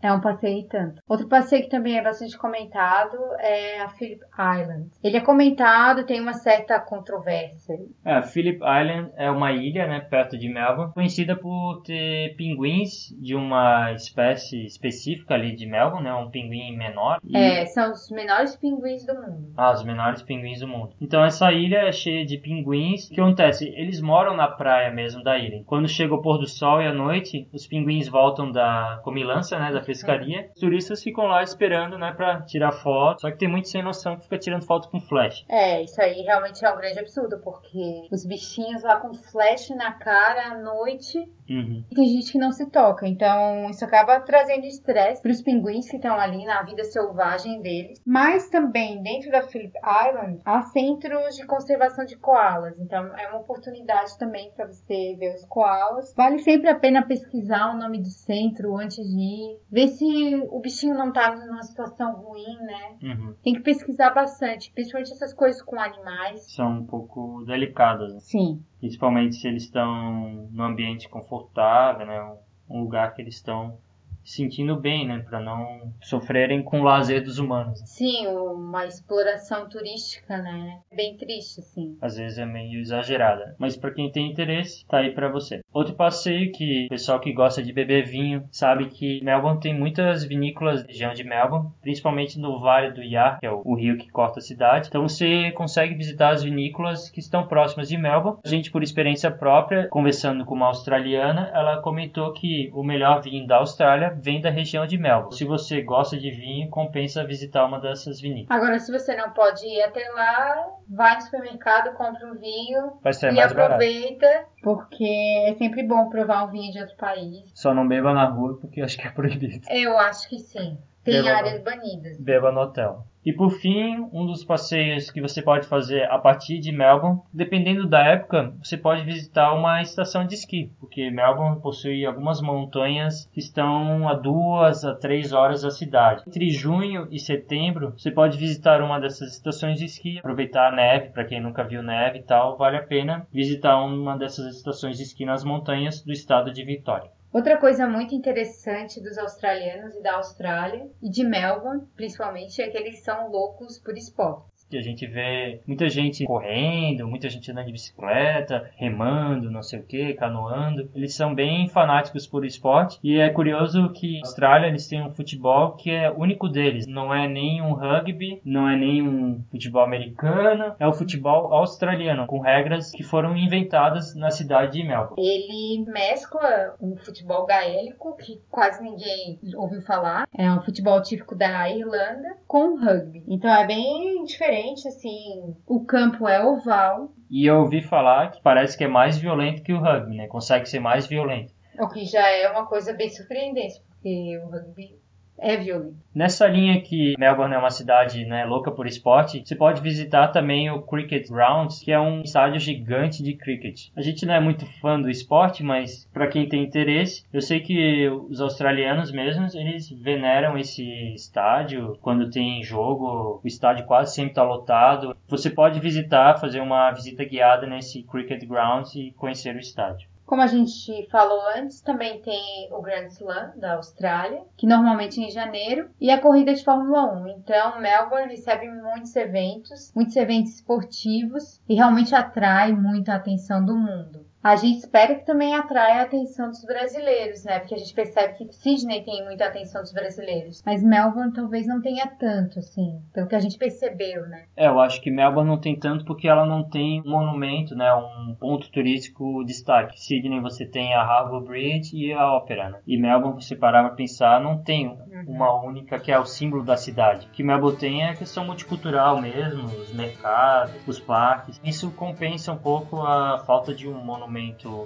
é um passeio e tanto. Outro passeio que também é bastante comentado é a Phillip Island. Ele é comentado, tem uma certa controvérsia. É, Phillip Island é uma ilha, né, perto de Melbourne, conhecida por ter pinguins de uma espécie específica ali de Melbourne, né, um pinguim menor. E... É, são os menores pinguins do mundo. Ah, os menores pinguins do mundo. Então essa ilha é cheia de pinguins. O que acontece? Eles moram na praia mesmo da ilha. Quando chega o pôr do sol e a noite, os pinguins voltam da comilança, né, da pescaria. Os turistas ficam lá esperando, né, pra tirar foto. Só que tem muito sem noção que fica tirando foto com flash. É, isso aí realmente é um grande absurdo, porque os bichinhos lá com flash na cara à noite Uhum. e tem gente que não se toca. Então isso acaba trazendo estresse para os pinguins que estão ali na vida selvagem deles. Mas também dentro da Phillip Island há centros de conservação de koalas. Então é uma oportunidade também para você ver os koalas. Vale sempre a pena pesquisar o nome do centro antes de ir. Ver se o bichinho não tá numa situação ruim, né? Uhum. Tem que pesquisar bastante, principalmente essas coisas com animais. São um pouco delicadas, né? Sim. Principalmente se eles estão num ambiente confortável, né, um lugar que eles estão se sentindo bem, né, para não sofrerem com o lazer dos humanos. Sim, uma exploração turística, né? Bem triste, assim. Às vezes é meio exagerada, mas para quem tem interesse, tá aí para você. Outro passeio que o pessoal que gosta de beber vinho sabe que Melbourne tem muitas vinícolas na região de Melbourne, principalmente no Vale do Yar, que é o rio que corta a cidade. Então você consegue visitar as vinícolas que estão próximas de Melbourne. A gente, por experiência própria, conversando com uma australiana, ela comentou que o melhor vinho da Austrália vem da região de Melbourne. Se você gosta de vinho, compensa visitar uma dessas vinícolas. Agora, se você não pode ir até lá, vai no supermercado, compra um vinho Vai ser e mais barato. aproveita, porque é sempre bom provar um vinho de outro país. Só não beba na rua porque acho que é proibido. Eu acho que sim. Tem Beba- áreas banidas. Beba no hotel. E por fim, um dos passeios que você pode fazer a partir de Melbourne, dependendo da época, você pode visitar uma estação de esqui, porque Melbourne possui algumas montanhas que estão a duas a três horas da cidade. Entre junho e setembro, você pode visitar uma dessas estações de esqui, aproveitar a neve, para quem nunca viu neve e tal, vale a pena visitar uma dessas estações de esqui nas montanhas do estado de Vitória. Outra coisa muito interessante dos australianos e da Austrália, e de Melbourne, principalmente, é que eles são loucos por esporte. Que a gente vê muita gente correndo, muita gente andando de bicicleta, remando, não sei o que, canoando. Eles são bem fanáticos por esporte e é curioso que na Austrália eles têm um futebol que é único deles. Não é nem um rugby, não é nem um futebol americano, é o futebol australiano, com regras que foram inventadas na cidade de Melbourne. Ele mescla um futebol gaélico, que quase ninguém ouviu falar, é um futebol típico da Irlanda, com rugby. Então é bem diferente, assim. O campo é oval, E eu ouvi falar que parece que é mais violento que o rugby, né? Consegue ser mais violento. o que já é uma coisa bem surpreendente, porque o rugby é violento. Nessa linha que Melbourne é uma cidade né, louca por esporte, você pode visitar também o Cricket Grounds, que é um estádio gigante de cricket. A gente não é muito fã do esporte, mas para quem tem interesse, eu sei que os australianos mesmos, eles veneram esse estádio. Quando tem jogo, o estádio quase sempre está lotado. Você pode visitar, fazer uma visita guiada nesse Cricket Grounds e conhecer o estádio. Como a gente falou antes, também tem o Grand Slam da Austrália, que normalmente é em janeiro, e a corrida de Fórmula 1. Então, Melbourne recebe muitos eventos, muitos eventos esportivos e realmente atrai muita atenção do mundo. A gente espera que também atraia a atenção dos brasileiros, né? Porque a gente percebe que Sydney tem muita atenção dos brasileiros, mas Melbourne talvez não tenha tanto, assim, pelo que a gente percebeu, né? É, eu acho que Melbourne não tem tanto porque ela não tem um monumento, né, um ponto turístico destaque. Sydney você tem a Harbour Bridge e a Ópera, né? E Melbourne, você parar pra pensar, não tem uma única que é o símbolo da cidade. O que Melbourne tem é a questão multicultural mesmo, os mercados, os parques. Isso compensa um pouco a falta de um monumento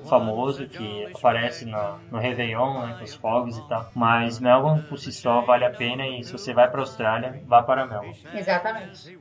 famoso que aparece no, Réveillon, né, com os fogos e tal. Mas Melbourne por si só vale a pena e se você vai pra Austrália, vá para Melbourne. Exatamente.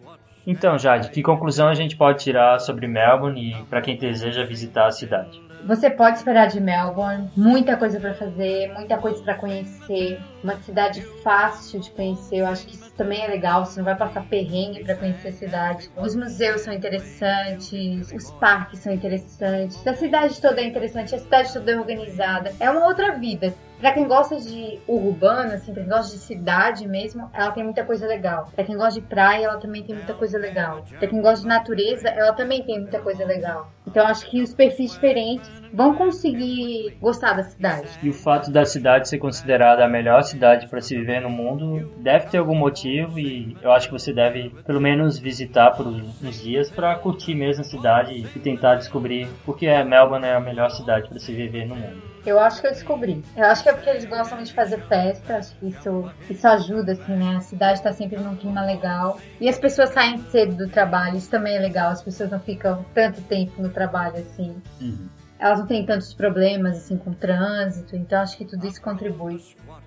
Então, Jade, que conclusão a gente pode tirar sobre Melbourne e para quem deseja visitar a cidade? Você pode esperar de Melbourne muita coisa para fazer, muita coisa para conhecer. uma cidade fácil de conhecer. Eu acho que isso também é legal. Você não vai passar perrengue para conhecer a cidade. Os museus são interessantes, os parques são interessantes, a cidade toda é interessante, a cidade toda é organizada. É uma outra vida. Pra quem gosta de urbano, assim, pra quem gosta de cidade mesmo, ela tem muita coisa legal. Pra quem gosta de praia, ela também tem muita coisa legal. Pra quem gosta de natureza, ela também tem muita coisa legal. Então acho que os perfis diferentes vão conseguir gostar da cidade. E o fato da cidade ser considerada a melhor cidade para se viver no mundo deve ter algum motivo e eu acho que você deve pelo menos visitar por uns dias para curtir mesmo a cidade e tentar descobrir porque Melbourne é a melhor cidade para se viver no mundo. Eu acho que eu descobri. Eu acho que é porque eles gostam de fazer festa, acho que isso, isso ajuda, assim, né? A cidade tá sempre num clima legal. E as pessoas saem cedo do trabalho, isso também é legal. As pessoas não ficam tanto tempo no trabalho, assim. Uhum. Elas não têm tantos problemas, assim, com trânsito, então acho que tudo isso contribui.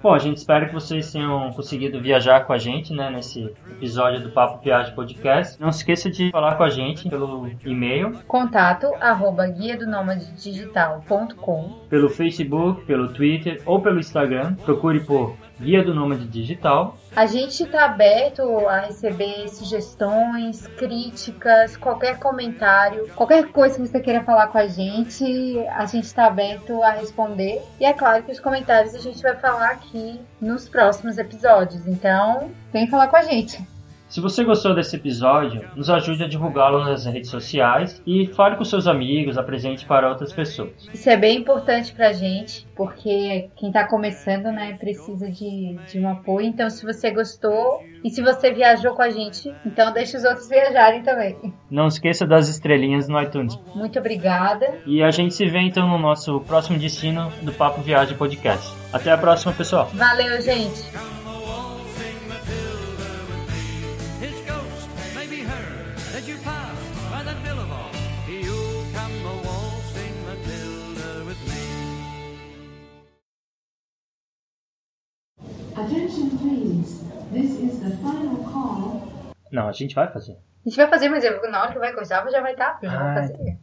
Bom, a gente espera que vocês tenham conseguido viajar com a gente, né, nesse episódio do Papo Viagem Podcast. Não se esqueça de falar com a gente pelo e-mail, Contato arroba guia do digital.com pelo Facebook, pelo Twitter ou pelo Instagram. Procure por Guia do Nômade Digital. A gente está aberto a receber sugestões, críticas, qualquer comentário, qualquer coisa que você queira falar com a gente, a gente está aberto a responder. E é claro que os comentários a gente vai falar aqui nos próximos episódios. Então, vem falar com a gente. Se você gostou desse episódio, nos ajude a divulgá-lo nas redes sociais e fale com seus amigos, apresente para outras pessoas. Isso é bem importante pra gente, porque quem tá começando, né, precisa de, de um apoio. Então, se você gostou e se você viajou com a gente, então deixe os outros viajarem também. Não esqueça das estrelinhas no iTunes. Muito obrigada. E a gente se vê então no nosso próximo destino do Papo Viagem Podcast. Até a próxima, pessoal. Valeu, gente. Não, a gente vai fazer. A gente vai fazer, mas eu- na hora que vai começar já vai estar, já Ah, fazer.